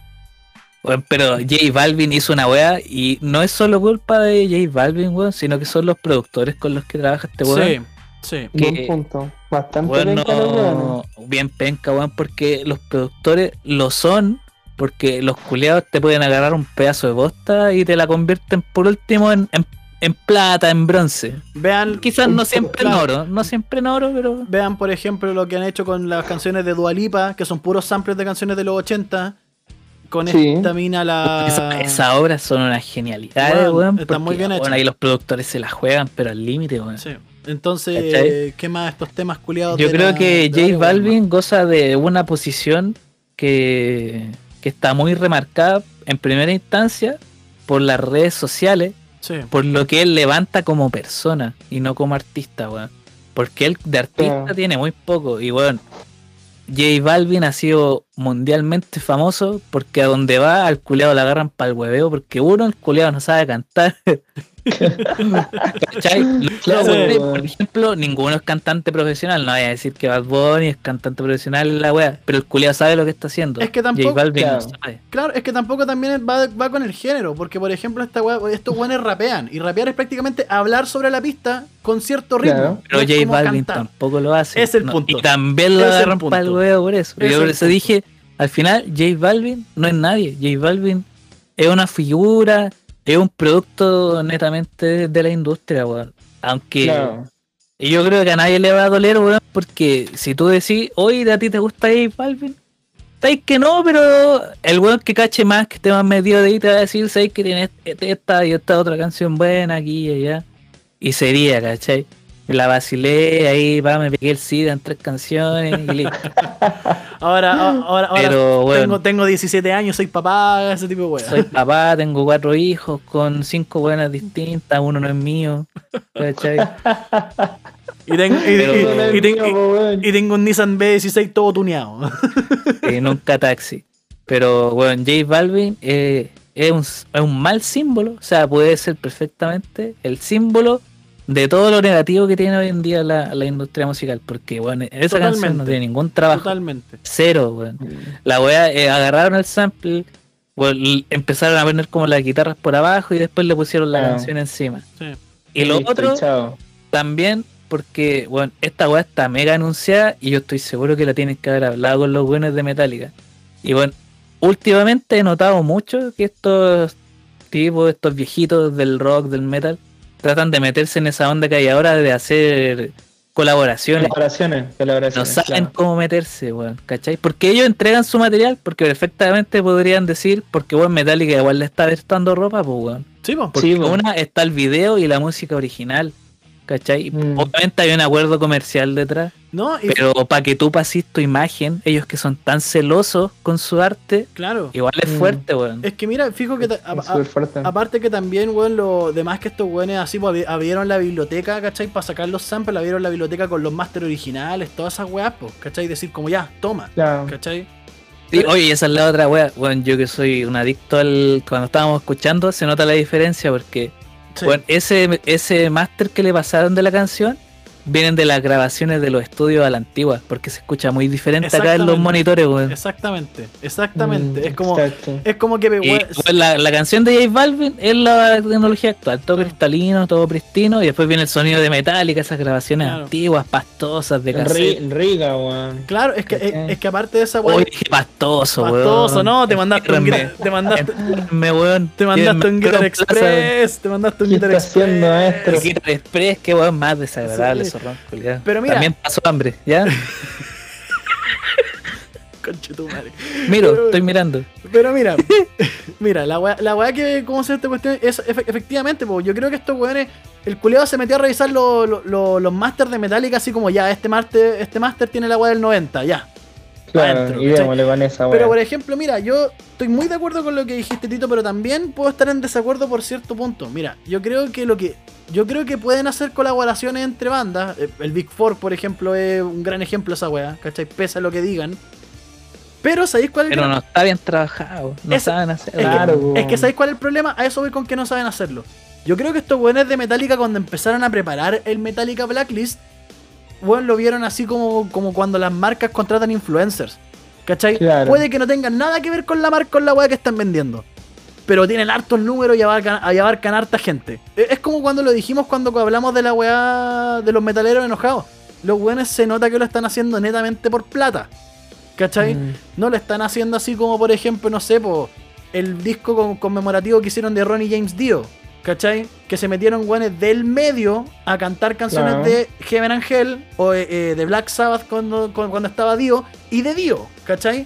weón. Pero J Balvin hizo una weá y no es solo culpa de J Balvin, weón, sino que son los productores con los que trabaja este weón. Sí, sí. Buen que- punto. Bastante Weón, penca los weones. no, bien penca, weón, porque los productores lo son, porque los culiados te pueden agarrar un pedazo de bosta y te la convierten por último en, en, en plata, en bronce. Vean, Quizás no siempre en oro, no siempre en oro, pero Vean, por ejemplo, lo que han hecho con las canciones de Dualipa, que son puros samples de canciones de los 80. Con Sí. esta mina la. esa- esas obras son una genialidad, Weón, weón. están muy bien hechas. ahí los productores se la juegan, pero al límite, weón. Sí. Entonces, ¿Cachai? ¿qué más estos temas culiados? Yo creo la- que J Balvin goza de una posición que, que está muy remarcada en primera instancia por las redes sociales, Sí. por lo que él levanta como persona y no como artista, weón. Porque él de artista tiene muy poco. Y weón, J Balvin ha sido mundialmente famoso porque a donde va al culeado le agarran para el hueveo porque uno, el culeado no sabe cantar. Weones, por ejemplo, ninguno es cantante profesional. No voy a decir que Bad Bunny es cantante profesional en la wea, pero el culeado sabe lo que está haciendo. Es que tampoco- J Balvin Claro. no sabe. Claro, es que tampoco también va, va con el género, porque por ejemplo esta wea- estos guanes rapean, y rapear es prácticamente hablar sobre la pista con cierto ritmo. Claro. Pero no J Balvin cantar. tampoco lo hace. Es el punto. Y también lo agarran para el huevo por eso. Es Yo por eso punto. dije, al final, J Balvin no es nadie. J Balvin es una figura, es un producto netamente de la industria, weón. Aunque Claro. yo creo que a nadie le va a doler, weón, porque si tú decís, oye, ¿a ti te gusta J Balvin? Sabes que no, pero el weón que cache más, que esté más metido de ahí, te va a decir, sabes que tiene esta y esta otra canción buena aquí y allá. Y sería, ¿cachai? La vacilé, ahí va, me pegué el SIDA en tres canciones y listo. Ahora, ahora, ahora Pero, bueno. tengo, tengo 17 años, soy papá, ese tipo de wea. Soy papá, tengo cuatro hijos con cinco buenas distintas, uno no es mío. Y, tengo, y, Pero- y- y tengo- y un Nissan B16 todo tuneado. Eh, nunca taxi. Pero bueno, J Balvin eh, es, un, es un mal símbolo, o sea, puede ser perfectamente el símbolo de todo lo negativo que tiene hoy en día la, la industria musical. Porque bueno, esa canción no tiene ningún trabajo. Totalmente. Cero, weón. La wea eh, agarraron el sample, empezaron a poner como las guitarras por abajo y después le pusieron la Ah. canción encima. Sí. Y lo Listo, otro, chao. también porque, bueno, esta weá está mega anunciada y yo estoy seguro que la tienen que haber hablado con los buenos de Metallica. Y bueno, últimamente he notado mucho que estos tipos, estos viejitos del rock, del metal, tratan de meterse en esa onda que hay ahora de hacer colaboraciones. Colaboraciones, No colaboraciones. saben claro. cómo meterse, weón, ¿cachai? Porque ellos entregan su material porque perfectamente podrían decir, porque weón Metallica igual le está prestando ropa, pues weón. Sí, po. Porque Sí, po. una está el video y la música original, ¿cachai? Mm. Obviamente hay un acuerdo comercial detrás, No, y pero para que tú pases tu imagen, ellos que son tan celosos con su arte, claro. igual es Mm. fuerte, weón. Es que mira, fijo que a- Es a- aparte que también, weón, lo demás que estos weones así, pues abrieron la biblioteca, ¿cachai? Para sacar los samples, abrieron la biblioteca con los máster originales, todas esas weas, pues, ¿cachai? Decir como ya, toma, Claro. ¿cachai? Sí, oye, esa es la otra wea. Bueno, yo que soy un adicto al. Cuando estábamos escuchando, se nota la diferencia porque Bueno, ese, ese máster que le pasaron de la canción vienen de las grabaciones de los estudios a la antigua, porque se escucha muy diferente acá en los monitores, weón. Exactamente, exactamente. Mm, es como, exacto. es como que, Y, weón, pues, la, la canción de J Balvin es la tecnología actual, todo cristalino, todo pristino, y después viene el sonido de Metallica, esas grabaciones Claro. antiguas, pastosas de cassette. Riga, weón. claro, es que, es, que aparte de esa dije pastoso, weón. pastoso, no, te mandaste un te mandaste, Me weón. te mandaste un Guitar Express, te mandaste un ¿Qué Guitar haciendo, Express. El Guitar Express, qué weón más desagradable, Sí. Zorrón. Pero mira- También pasó hambre, ¿ya? Conche tu madre. Miro, Pero- estoy mirando. Pero mira, mira, la weá, la weá que, ¿cómo se esta cuestión? Es, efe- efectivamente, pues yo creo que estos weones, el culiado se metió a revisar lo- lo- lo- los masters de Metallica, así como ya, este master, este master tiene la weá del 90, ya. Claro, adentro, y ¿cachai? démosle con esa, Pero por ejemplo, mira, yo estoy muy de acuerdo con lo que dijiste, Tito, pero también puedo estar en desacuerdo por cierto punto. Mira, yo creo que lo que. Yo creo que pueden hacer colaboraciones entre bandas. Eh, El Big Four, por ejemplo, es un gran ejemplo de esa weá, ¿cachai? Pese a lo que digan. Pero ¿sabéis cuál es el Pero no está bien trabajado. No saben hacerlo. es que- Claro, Es que ¿sabéis cuál es el problema? A eso voy con que no saben hacerlo. Yo creo que estos weones de Metallica cuando empezaron a preparar el Metallica Blacklist, weón, lo vieron así como, como cuando las marcas contratan influencers. ¿Cachai? Claro. Puede que no tengan nada que ver con la marca con la weá que están vendiendo. Pero tienen hartos números y abarcan, y abarcan harta gente. E- Es como cuando lo dijimos cuando hablamos de la weá de los metaleros enojados. Los weones se nota que lo están haciendo netamente por plata. ¿Cachai? Mm. No lo están haciendo así como, por ejemplo, no sé, po, el disco con- conmemorativo que hicieron de Ronnie James Dio. ¿Cachai? Que se metieron guanes del medio a cantar canciones Claro. de Heaven and Hell o eh, eh, de Black Sabbath cuando, cu- cuando estaba Dio y de Dio. ¿Cachai?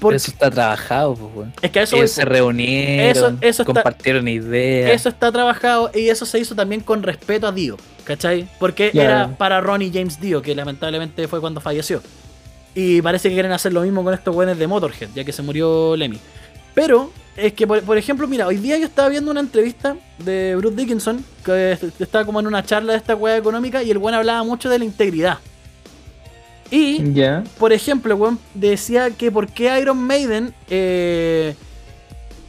Porque eso está trabajado, pues, weón. es que eso, Ellos se reunieron, Eso- eso está- compartieron ideas. eso está trabajado y eso se hizo también con respeto a Dio. ¿Cachai? Porque era para Ronnie James Dio, que lamentablemente fue cuando falleció. Y parece que quieren hacer lo mismo con estos güeyes de Motorhead, ya que se murió Lemmy. Pero es que, por, por ejemplo, mira, hoy día yo estaba viendo una entrevista de Bruce Dickinson, que est- estaba como en una charla de esta weá económica, y el weón hablaba mucho de la integridad. Y, por ejemplo, weón decía que por qué Iron Maiden. Eh,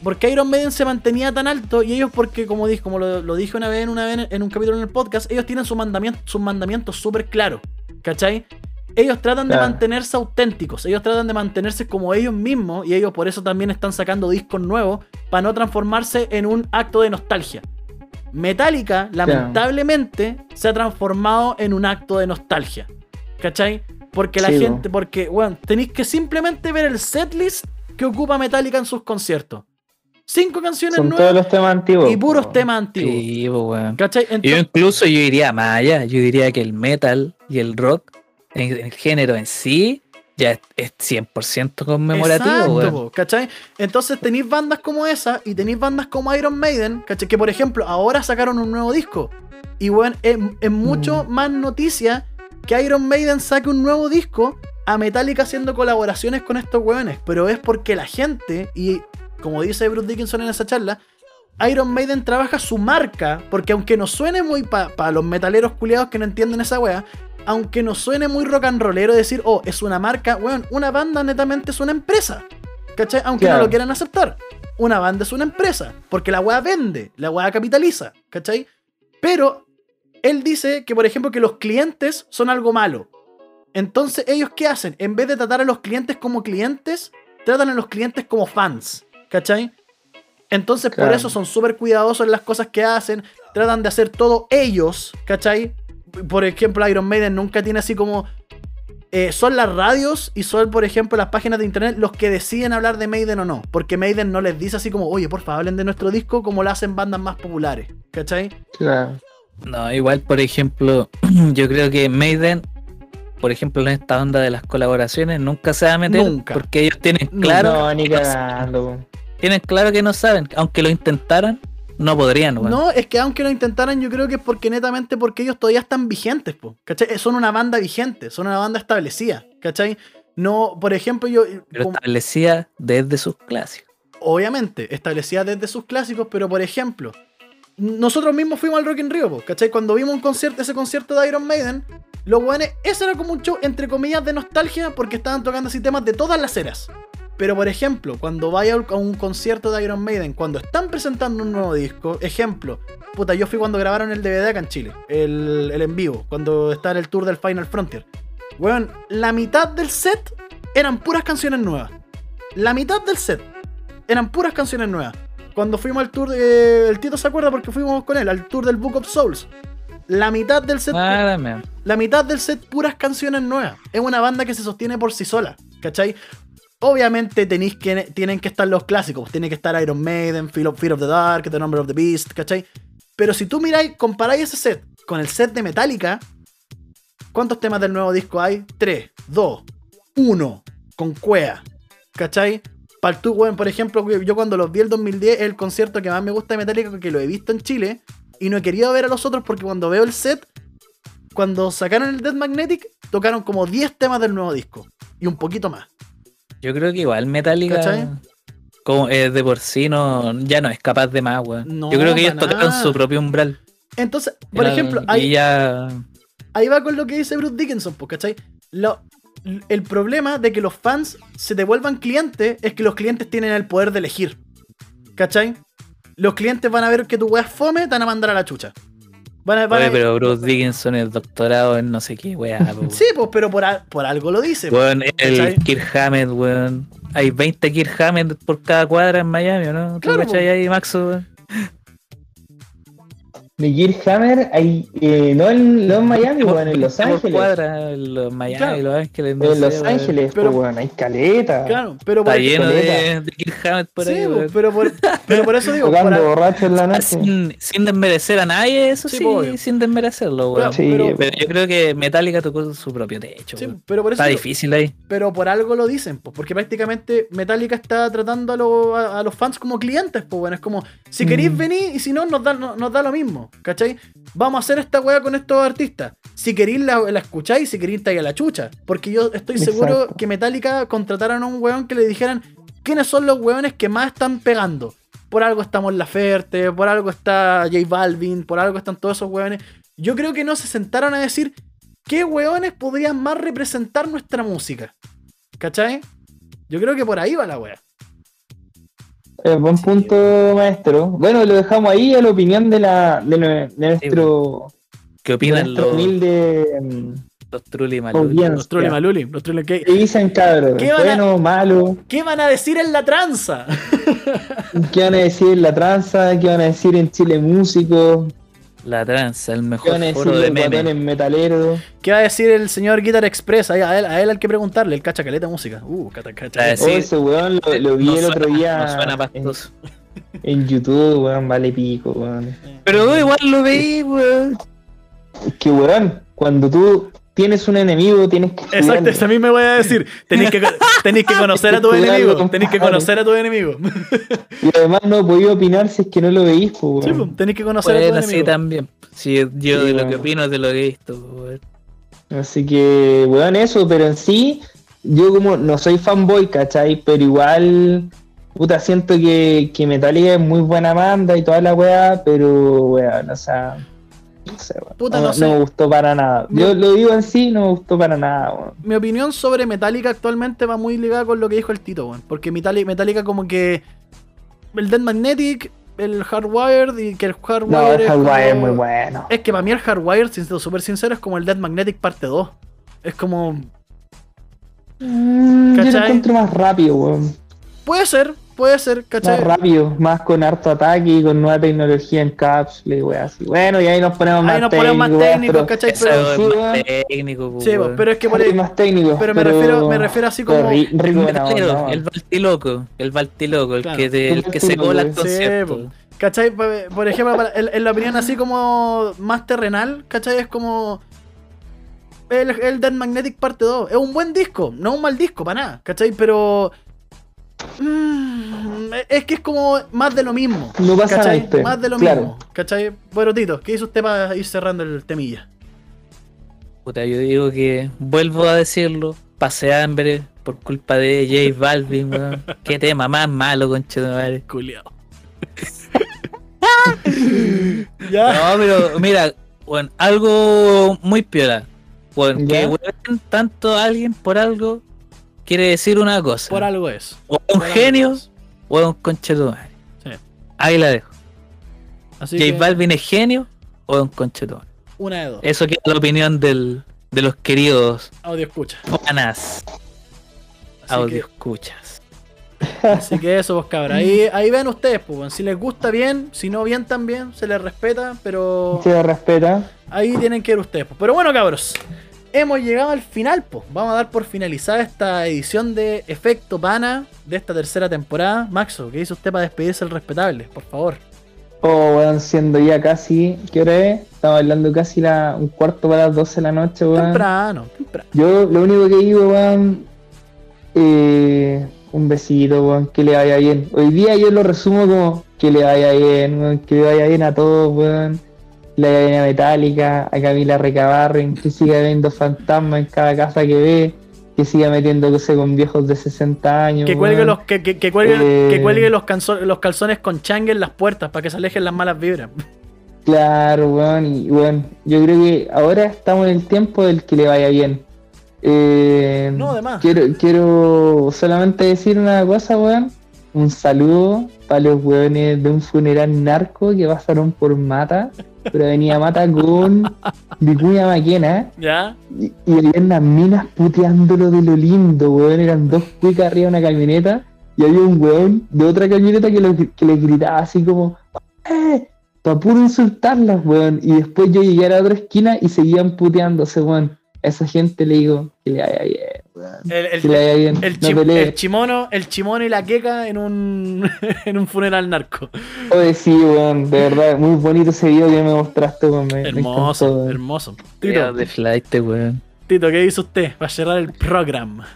¿Por qué Iron Maiden se mantenía tan alto? Y ellos, porque, como, como lo, lo dije una vez, en una vez en un capítulo en el podcast, ellos tienen sus mandamientos, sus mandamientos súper claros. ¿Cachai? Ellos tratan de mantenerse auténticos, ellos tratan de mantenerse como ellos mismos y ellos por eso también están sacando discos nuevos para no transformarse en un acto de nostalgia. Metallica, lamentablemente, se ha transformado en un acto de nostalgia. ¿Cachai? Porque la Sí, gente, porque, bueno, tenéis que simplemente ver el setlist que ocupa Metallica en sus conciertos. Cinco canciones Son todos nuevas los temas antiguos. y puros po. temas antiguos. Sí, weón. ¿Cachai? Yo Entonces, incluso yo iría más allá. Yo diría que el metal y el rock, en el género en sí, ya es, es 100% conmemorativo, Exacto, po, ¿cachai? Entonces tenéis bandas como esa y tenéis bandas como Iron Maiden, ¿cachai? Que por ejemplo ahora sacaron un nuevo disco. Y bueno, es, es mucho Mm. más noticia que Iron Maiden saque un nuevo disco a Metallica haciendo colaboraciones con estos weones. Pero es porque la gente, y como dice Bruce Dickinson en esa charla, Iron Maiden trabaja su marca, porque aunque nos suene muy para los metaleros culiados que no entienden esa wea, aunque nos suene muy rock and rollero decir, oh, es una marca, weón, una banda netamente es una empresa. ¿Cachai? Aunque no lo quieran aceptar. Una banda es una empresa, porque la wea vende, la wea capitaliza, ¿cachai? Pero él dice que, por ejemplo, que los clientes son algo malo. Entonces, ¿ellos qué hacen? En vez de tratar a los clientes como clientes, tratan a los clientes como fans, ¿cachai? Entonces, por eso son súper cuidadosos en las cosas que hacen, tratan de hacer todo ellos, ¿cachai? Por ejemplo, Iron Maiden nunca tiene así como eh, son las radios y son, por ejemplo, las páginas de internet los que deciden hablar de Maiden o no. Porque Maiden no les dice así como, oye, por favor, hablen de nuestro disco como lo hacen bandas más populares. ¿Cachai? Claro. No, igual, por ejemplo, yo creo que Maiden, por ejemplo, en esta onda de las colaboraciones, nunca se va a meter. Nunca. Porque ellos tienen claro, no, ni que no tienen claro que no saben. Aunque lo intentaran, no podrían, weón. No, es que aunque lo intentaran, yo creo que es porque netamente porque ellos todavía están vigentes, po, ¿cachai? Son una banda vigente, son una banda establecida, ¿cachai? No, por ejemplo, yo. Pero como- establecía desde sus clásicos. obviamente, establecida desde sus clásicos, pero por ejemplo, nosotros mismos fuimos al Rock in Rio, po, ¿cachai? Cuando vimos un concierto, ese concierto de Iron Maiden, los weones, ese era como un show, entre comillas, de nostalgia, porque estaban tocando así temas de todas las eras. Pero por ejemplo, cuando vaya a un concierto de Iron Maiden, cuando están presentando un nuevo disco, ejemplo, puta, yo fui cuando grabaron el DVD acá en Chile, el, el en vivo, cuando está en el tour del Final Frontier. Weón, la mitad del set eran puras canciones nuevas. La mitad del set eran puras canciones nuevas. Cuando fuimos al tour, de, el Tito se acuerda porque fuimos con él, al tour del Book of Souls. La mitad del set Ah, la mitad del set puras canciones nuevas. Es una banda que se sostiene por sí sola, ¿cachai? Obviamente tenéis que, tienen que estar los clásicos. Tiene que estar Iron Maiden, Fear of, Fear of the Dark, The Number of the Beast, ¿cachai? Pero si tú miráis, comparáis ese set con el set de Metallica, ¿cuántos temas del nuevo disco hay? 3, 2, 1, con Cuea, ¿cachai? Para tú, weón, por ejemplo, yo cuando los vi el 2010, es el concierto que más me gusta de Metallica, que lo he visto en Chile, y no he querido ver a los otros porque cuando veo el set, cuando sacaron el Dead Magnetic, tocaron como 10 temas del nuevo disco. Y un poquito más. Yo creo que igual Metallica ¿Cachai? como, eh, de por sí no, ya no es capaz de más, weón. No, Yo creo que ellos para tocaron nada. su propio umbral. Entonces, por Era- ejemplo, ahí, ya ahí va con lo que dice Bruce Dickinson, pues, ¿cachai? Lo- el problema de que los fans se te vuelvan clientes es que los clientes tienen el poder de elegir. ¿Cachai? Los clientes van a ver que tu weá es fome, te van a mandar a la chucha. Van Oye, pero Bruce Dickinson es doctorado en no sé qué, weá. Sí, pues, pero por, a- por algo lo dice. pues. Weón, el. Kirk Hammett, weón. Hay 20 Kirk Hammett por cada cuadra en Miami, ¿o ¿no? ¿Tú Claro, cachai po. ahí, Maxo? weón? De Gear Hammer, hay, eh, no, en, no en Miami, weón, en Los Ángeles. cuadra, en los Miami, Claro. Los Ángeles, no En sé, Los. Ángeles, Pero- pero weón, hay caleta. Claro, pero por, Está lleno de, de Hammett por sí, ahí, pues, weón. pero, por, pero por eso digo, por Tocando a- borracho en la noche. Sin, sin desmerecer a nadie, eso Sí, obvio. sin desmerecerlo, weón. Claro, Sí, pero, Pero yo creo que Metallica tocó su propio techo. sí, pero por eso Está digo, difícil ahí. pero por algo lo dicen, pues, porque prácticamente Metallica está tratando a, lo- a- a los fans como clientes, pues bueno, es como, si queréis Mm. venir y si no, nos da, no- nos da lo mismo, ¿cachai? Vamos a hacer esta weá con estos artistas. Si queréis la, la escucháis, si queréis a la chucha. Porque yo estoy seguro Exacto. que Metallica contrataron a un weón que le dijeran quiénes son los weones que más están pegando. Por algo estamos La Ferte, por algo está J Balvin, por algo están todos esos weones. Yo creo que no se sentaron a decir qué weones podrían más representar nuestra música. ¿Cachai? Yo creo que por ahí va la wea. Eh, buen punto, maestro. Bueno, lo dejamos ahí a la opinión de, la, de, nue- de nuestro, ¿Qué de opinan nuestro los, humilde. mm, los Trulli Maluli? Los Trolli Maluli, los Trolli ¿qué, ¿Qué dicen, cabros? ¿Qué van a- Bueno, malo. ¿Qué van a decir en la tranza? ¿Qué van a decir en la tranza? ¿Qué van a decir en Chile Músico? La tranza, el ¿Qué mejor foro de metaleros? ¿Qué va a decir el señor Guitar Express? Ahí, A él, a él hay que preguntarle, el cacha caleta de música. Uh, cacha, cacha. Oh, ese weón lo, lo vi No el otro suena- día No suena en, pastoso. en YouTube, weón, vale pico, weón. Pero igual lo veí, weón. Es que, weón, cuando tú tienes un enemigo, tienes que Exacto, eso a mí me voy a decir. Tenéis que, tenéis que conocer a tu enemigo. Tenéis que conocer a tu enemigo. Y además no podía opinar si es que no lo veís, pues, Sí, pues, tenéis que conocer a tu Bueno, sí, enemigo. también. Sí, yo Sí, de lo bueno. que opino es de lo que he visto, weón. Así que, weón, eso, pero en sí, yo como no soy fanboy, ¿cachai? Pero igual, puta, siento que, que Metallica es muy buena banda y toda la weá, pero, weón, o sea, no sé. Puta, no, no sé. no me gustó para nada. Yo lo digo en sí, no me gustó para nada, weón. Mi opinión sobre Metallica actualmente va muy ligada con lo que dijo el Tito, weón. Porque Metallica, Metallica como que. El Dead Magnetic, el Hardwired y que el Hardwired. No, el es Hardwire es como- muy bueno. Es que para mí el Hardwired, siendo súper sincero, es como el Dead Magnetic parte 2. Es como. Mm, yo lo encuentro más rápido, weón. Puede ser, puede ser, Más ¿cachai? rápido, más con harto ataque y con nueva tecnología en cápsula y weá así. Bueno, y ahí nos ponemos más Ahí nos ponemos más técnicos, ¿cachai? Pero, es más técnico, pues, sí, weón. pero es que por ahí, más técnico. pero me refiero- me refiero así como- ri- El onda, el baltiloco, el baltiloco, el Claro. que, te- el que se cola el sí, concepto. po. ¿cachai? Por ejemplo, en la opinión así como más terrenal, ¿cachai? Es como el, el Dead Magnetic parte 2. Es un buen disco, no un mal disco, para nada, ¿cachai? Pero... mm, es que es como más de lo mismo. No pasa ¿Cachai? nada, Más de lo claro. mismo. ¿Cachai? Bueno, Tito, ¿qué hizo usted para ir cerrando el temilla? Puta, yo digo que vuelvo a decirlo, pasé hambre por culpa de J Balvin, weón. Qué tema más malo, concha de madre. Culeado. ya. No, pero mira, bueno, algo muy piola. Bueno, que hueven tanto a alguien por algo quiere decir una cosa. Por algo es. o un por genio es. o un madre. Sí. Ahí la dejo. Así J que, Balvin es genio o un concha de madre. una de dos. Eso que es la opinión del, de los queridos Audio escucha. panas. Audio que, escuchas. así que eso, pues cabra. Ahí, ahí ven ustedes, pues. Si les gusta bien, si no bien también, se les respeta, pero Se respeta. ahí tienen que ir ustedes. pues. Pero bueno, cabros. Hemos llegado al final, pues. Vamos a dar por finalizada esta edición de Efecto Pana de esta tercera temporada. Maxo, ¿qué hizo usted para despedirse el respetable? Por favor. Oh, weón, siendo ya casi. ¿Qué hora es? Estamos hablando casi la, un cuarto para las 12 de la noche, weón. Temprano, temprano. Yo lo único que digo, weón, eh, un besito, weón, que le vaya bien. Hoy día yo lo resumo como que le vaya bien, weón, que le vaya bien a todos, weón. Le vaya bien a Camila Recabarren, que siga viendo fantasmas en cada casa que ve, que siga metiéndose con viejos de 60 años. Que cuelgue los, que, que, que cuelgue, Eh. que cuelgue los, canso- los calzones con changue en las puertas para que se alejen las malas vibras. Claro, weón, y bueno, yo creo que ahora estamos en el tiempo del que le vaya bien. Eh, No, de más. Quiero, quiero solamente decir una cosa, weón. Un saludo para los weones de un funeral narco que pasaron por Mata, pero venía Mata con Vicuña Maquena ¿Ya? y, y unas minas puteándolo de lo lindo, weón. Eran dos cuicas arriba de una camioneta y había un weón de otra camioneta que, lo- que le gritaba así como, ¡eh! Para puro insultarlas, weón. Y después yo llegué a la otra esquina y seguían puteándose, weón. A esa gente le digo que le vaya bien, weón. El, el- Que le vaya bien. el no chi- pelee. el chimono, el chimono y la queca en un, en un funeral narco. Oye, sí, weón. De verdad, muy bonito ese video que me mostraste, weón. Me, me Hermoso, encantó, weón. hermoso. Tito, de flight, weón. Tito, ¿qué hizo usted para cerrar el programa?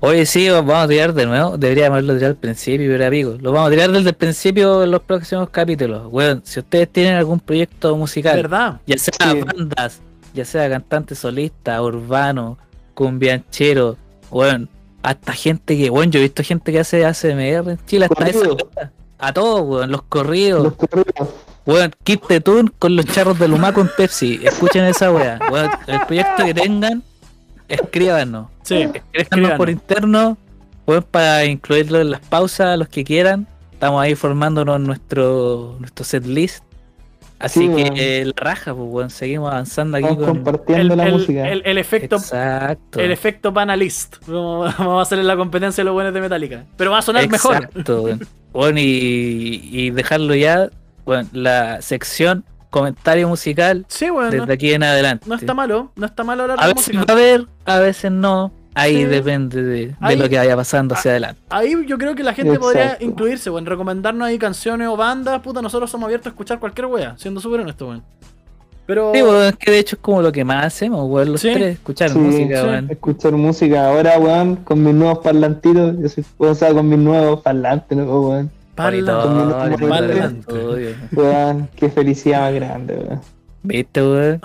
Oye, sí, vamos a tirar de nuevo. Deberíamos haberlo tirado al principio, pero amigos. Lo vamos a tirar desde el principio en los próximos capítulos. Weón, si ustedes tienen algún proyecto musical, ¿Verdad? ya sea Sí. bandas, ya sea cantante solista, urbano, cumbianchero, weón, hasta gente que, weón, yo he visto gente que hace ACMR en Chile, hasta esa Corrido. weá. A todos, weón, los corridos, Los corridos. weón, Kid Tetun con los charros de Lumaco en Pepsi. Escuchen esa weá, weón, el proyecto que tengan, escríbanos. Sí. Escríbanos Escríbanos. por interno, weón, para incluirlo en las pausas, los que quieran. Estamos ahí formándonos nuestro, nuestro set list. Así Sí, que eh, la raja, pues, weón, seguimos avanzando aquí con. compartiendo El, la el- música. el- el efecto, Exacto. el efecto panelist. Vamos, vamos a hacerle la competencia a los buenos de Metallica. Pero va a sonar mejor. Exacto, weón. Bueno, y, y dejarlo ya, bueno, la sección comentario musical Sí, bueno, desde no, aquí en adelante. no está malo. No está malo hablar A de veces música. va a haber, a veces no. Ahí Sí. depende de, de Ahí- lo que vaya pasando hacia adelante. Ahí yo creo que la gente podría incluirse, weón. Recomendarnos ahí canciones o bandas. Puta, nosotros somos abiertos a escuchar cualquier wea. Siendo súper honesto, weón. Pero. Sí, weón, es que de hecho es como lo que más hacemos, weón, los Sí. tres, escuchar Sí, música, sí. weón. Escuchar música ahora, weón, con mis nuevos parlantitos. Yo soy, o sea, con mis nuevos parlantes, ¿no, weón? Parla- Bonito, Parla- bonito Parla- el estudio. Weón, qué felicidad más grande, weón. ¿Viste, weón?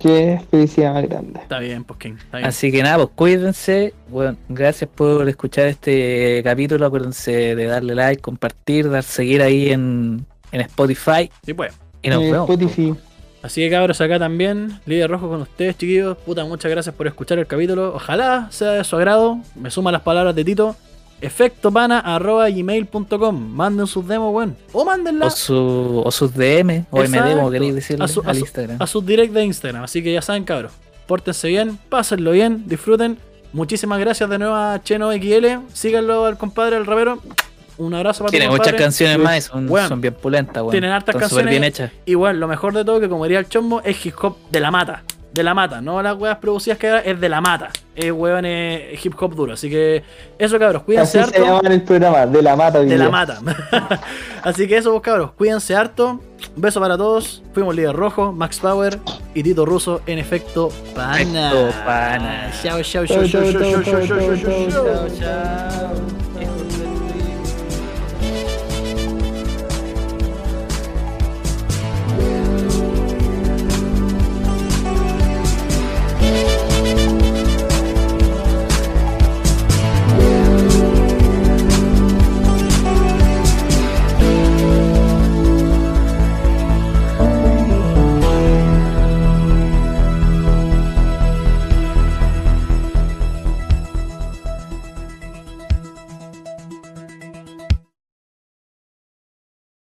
Qué felicidad más grande. Está bien, pues King. Está bien. Así que nada, pues cuídense. Bueno, gracias por escuchar este capítulo. Acuérdense de darle like, compartir, dar seguir ahí en, en Spotify. Sí, pues. Y nos vemos. Spotify. Así que cabros, acá también, Líder Rojo con ustedes, chiquillos. Puta, muchas gracias por escuchar el capítulo. Ojalá sea de su agrado. Me suma las palabras de Tito. efectopana.gmail.com Manden sus demos, weón. O mándenla O, su, o sus DM, o MD, Exacto. como queréis decirle, A su- a al su- Instagram. a sus direct de Instagram. Así que ya saben, cabros. Pórtense bien, pásenlo bien, disfruten. Muchísimas gracias de nuevo a Cheno XL. Síganlo al compadre, al rapero. Un abrazo para Tiene muchas compadre. canciones más y son, son bien pulentas, weón. tienen hartas Están súper canciones. bien hechas. Y bueno, lo mejor de todo que como diría el chombo, es hip hop de la mata. De la mata, no las weas producidas que es de la mata. Es weón, es hip hop duro. Así que eso cabros, cuídense Así se harto. llama en el programa, de la mata. De la mata. Así que eso, cabros, cuídense harto. Un beso para todos. Fuimos Líder Rojo, Max Power y Tito Russo en efecto pana. Efecto pana. Chao, chao, chao, chao, chao, chao, chao, chao, chao, chao, chao.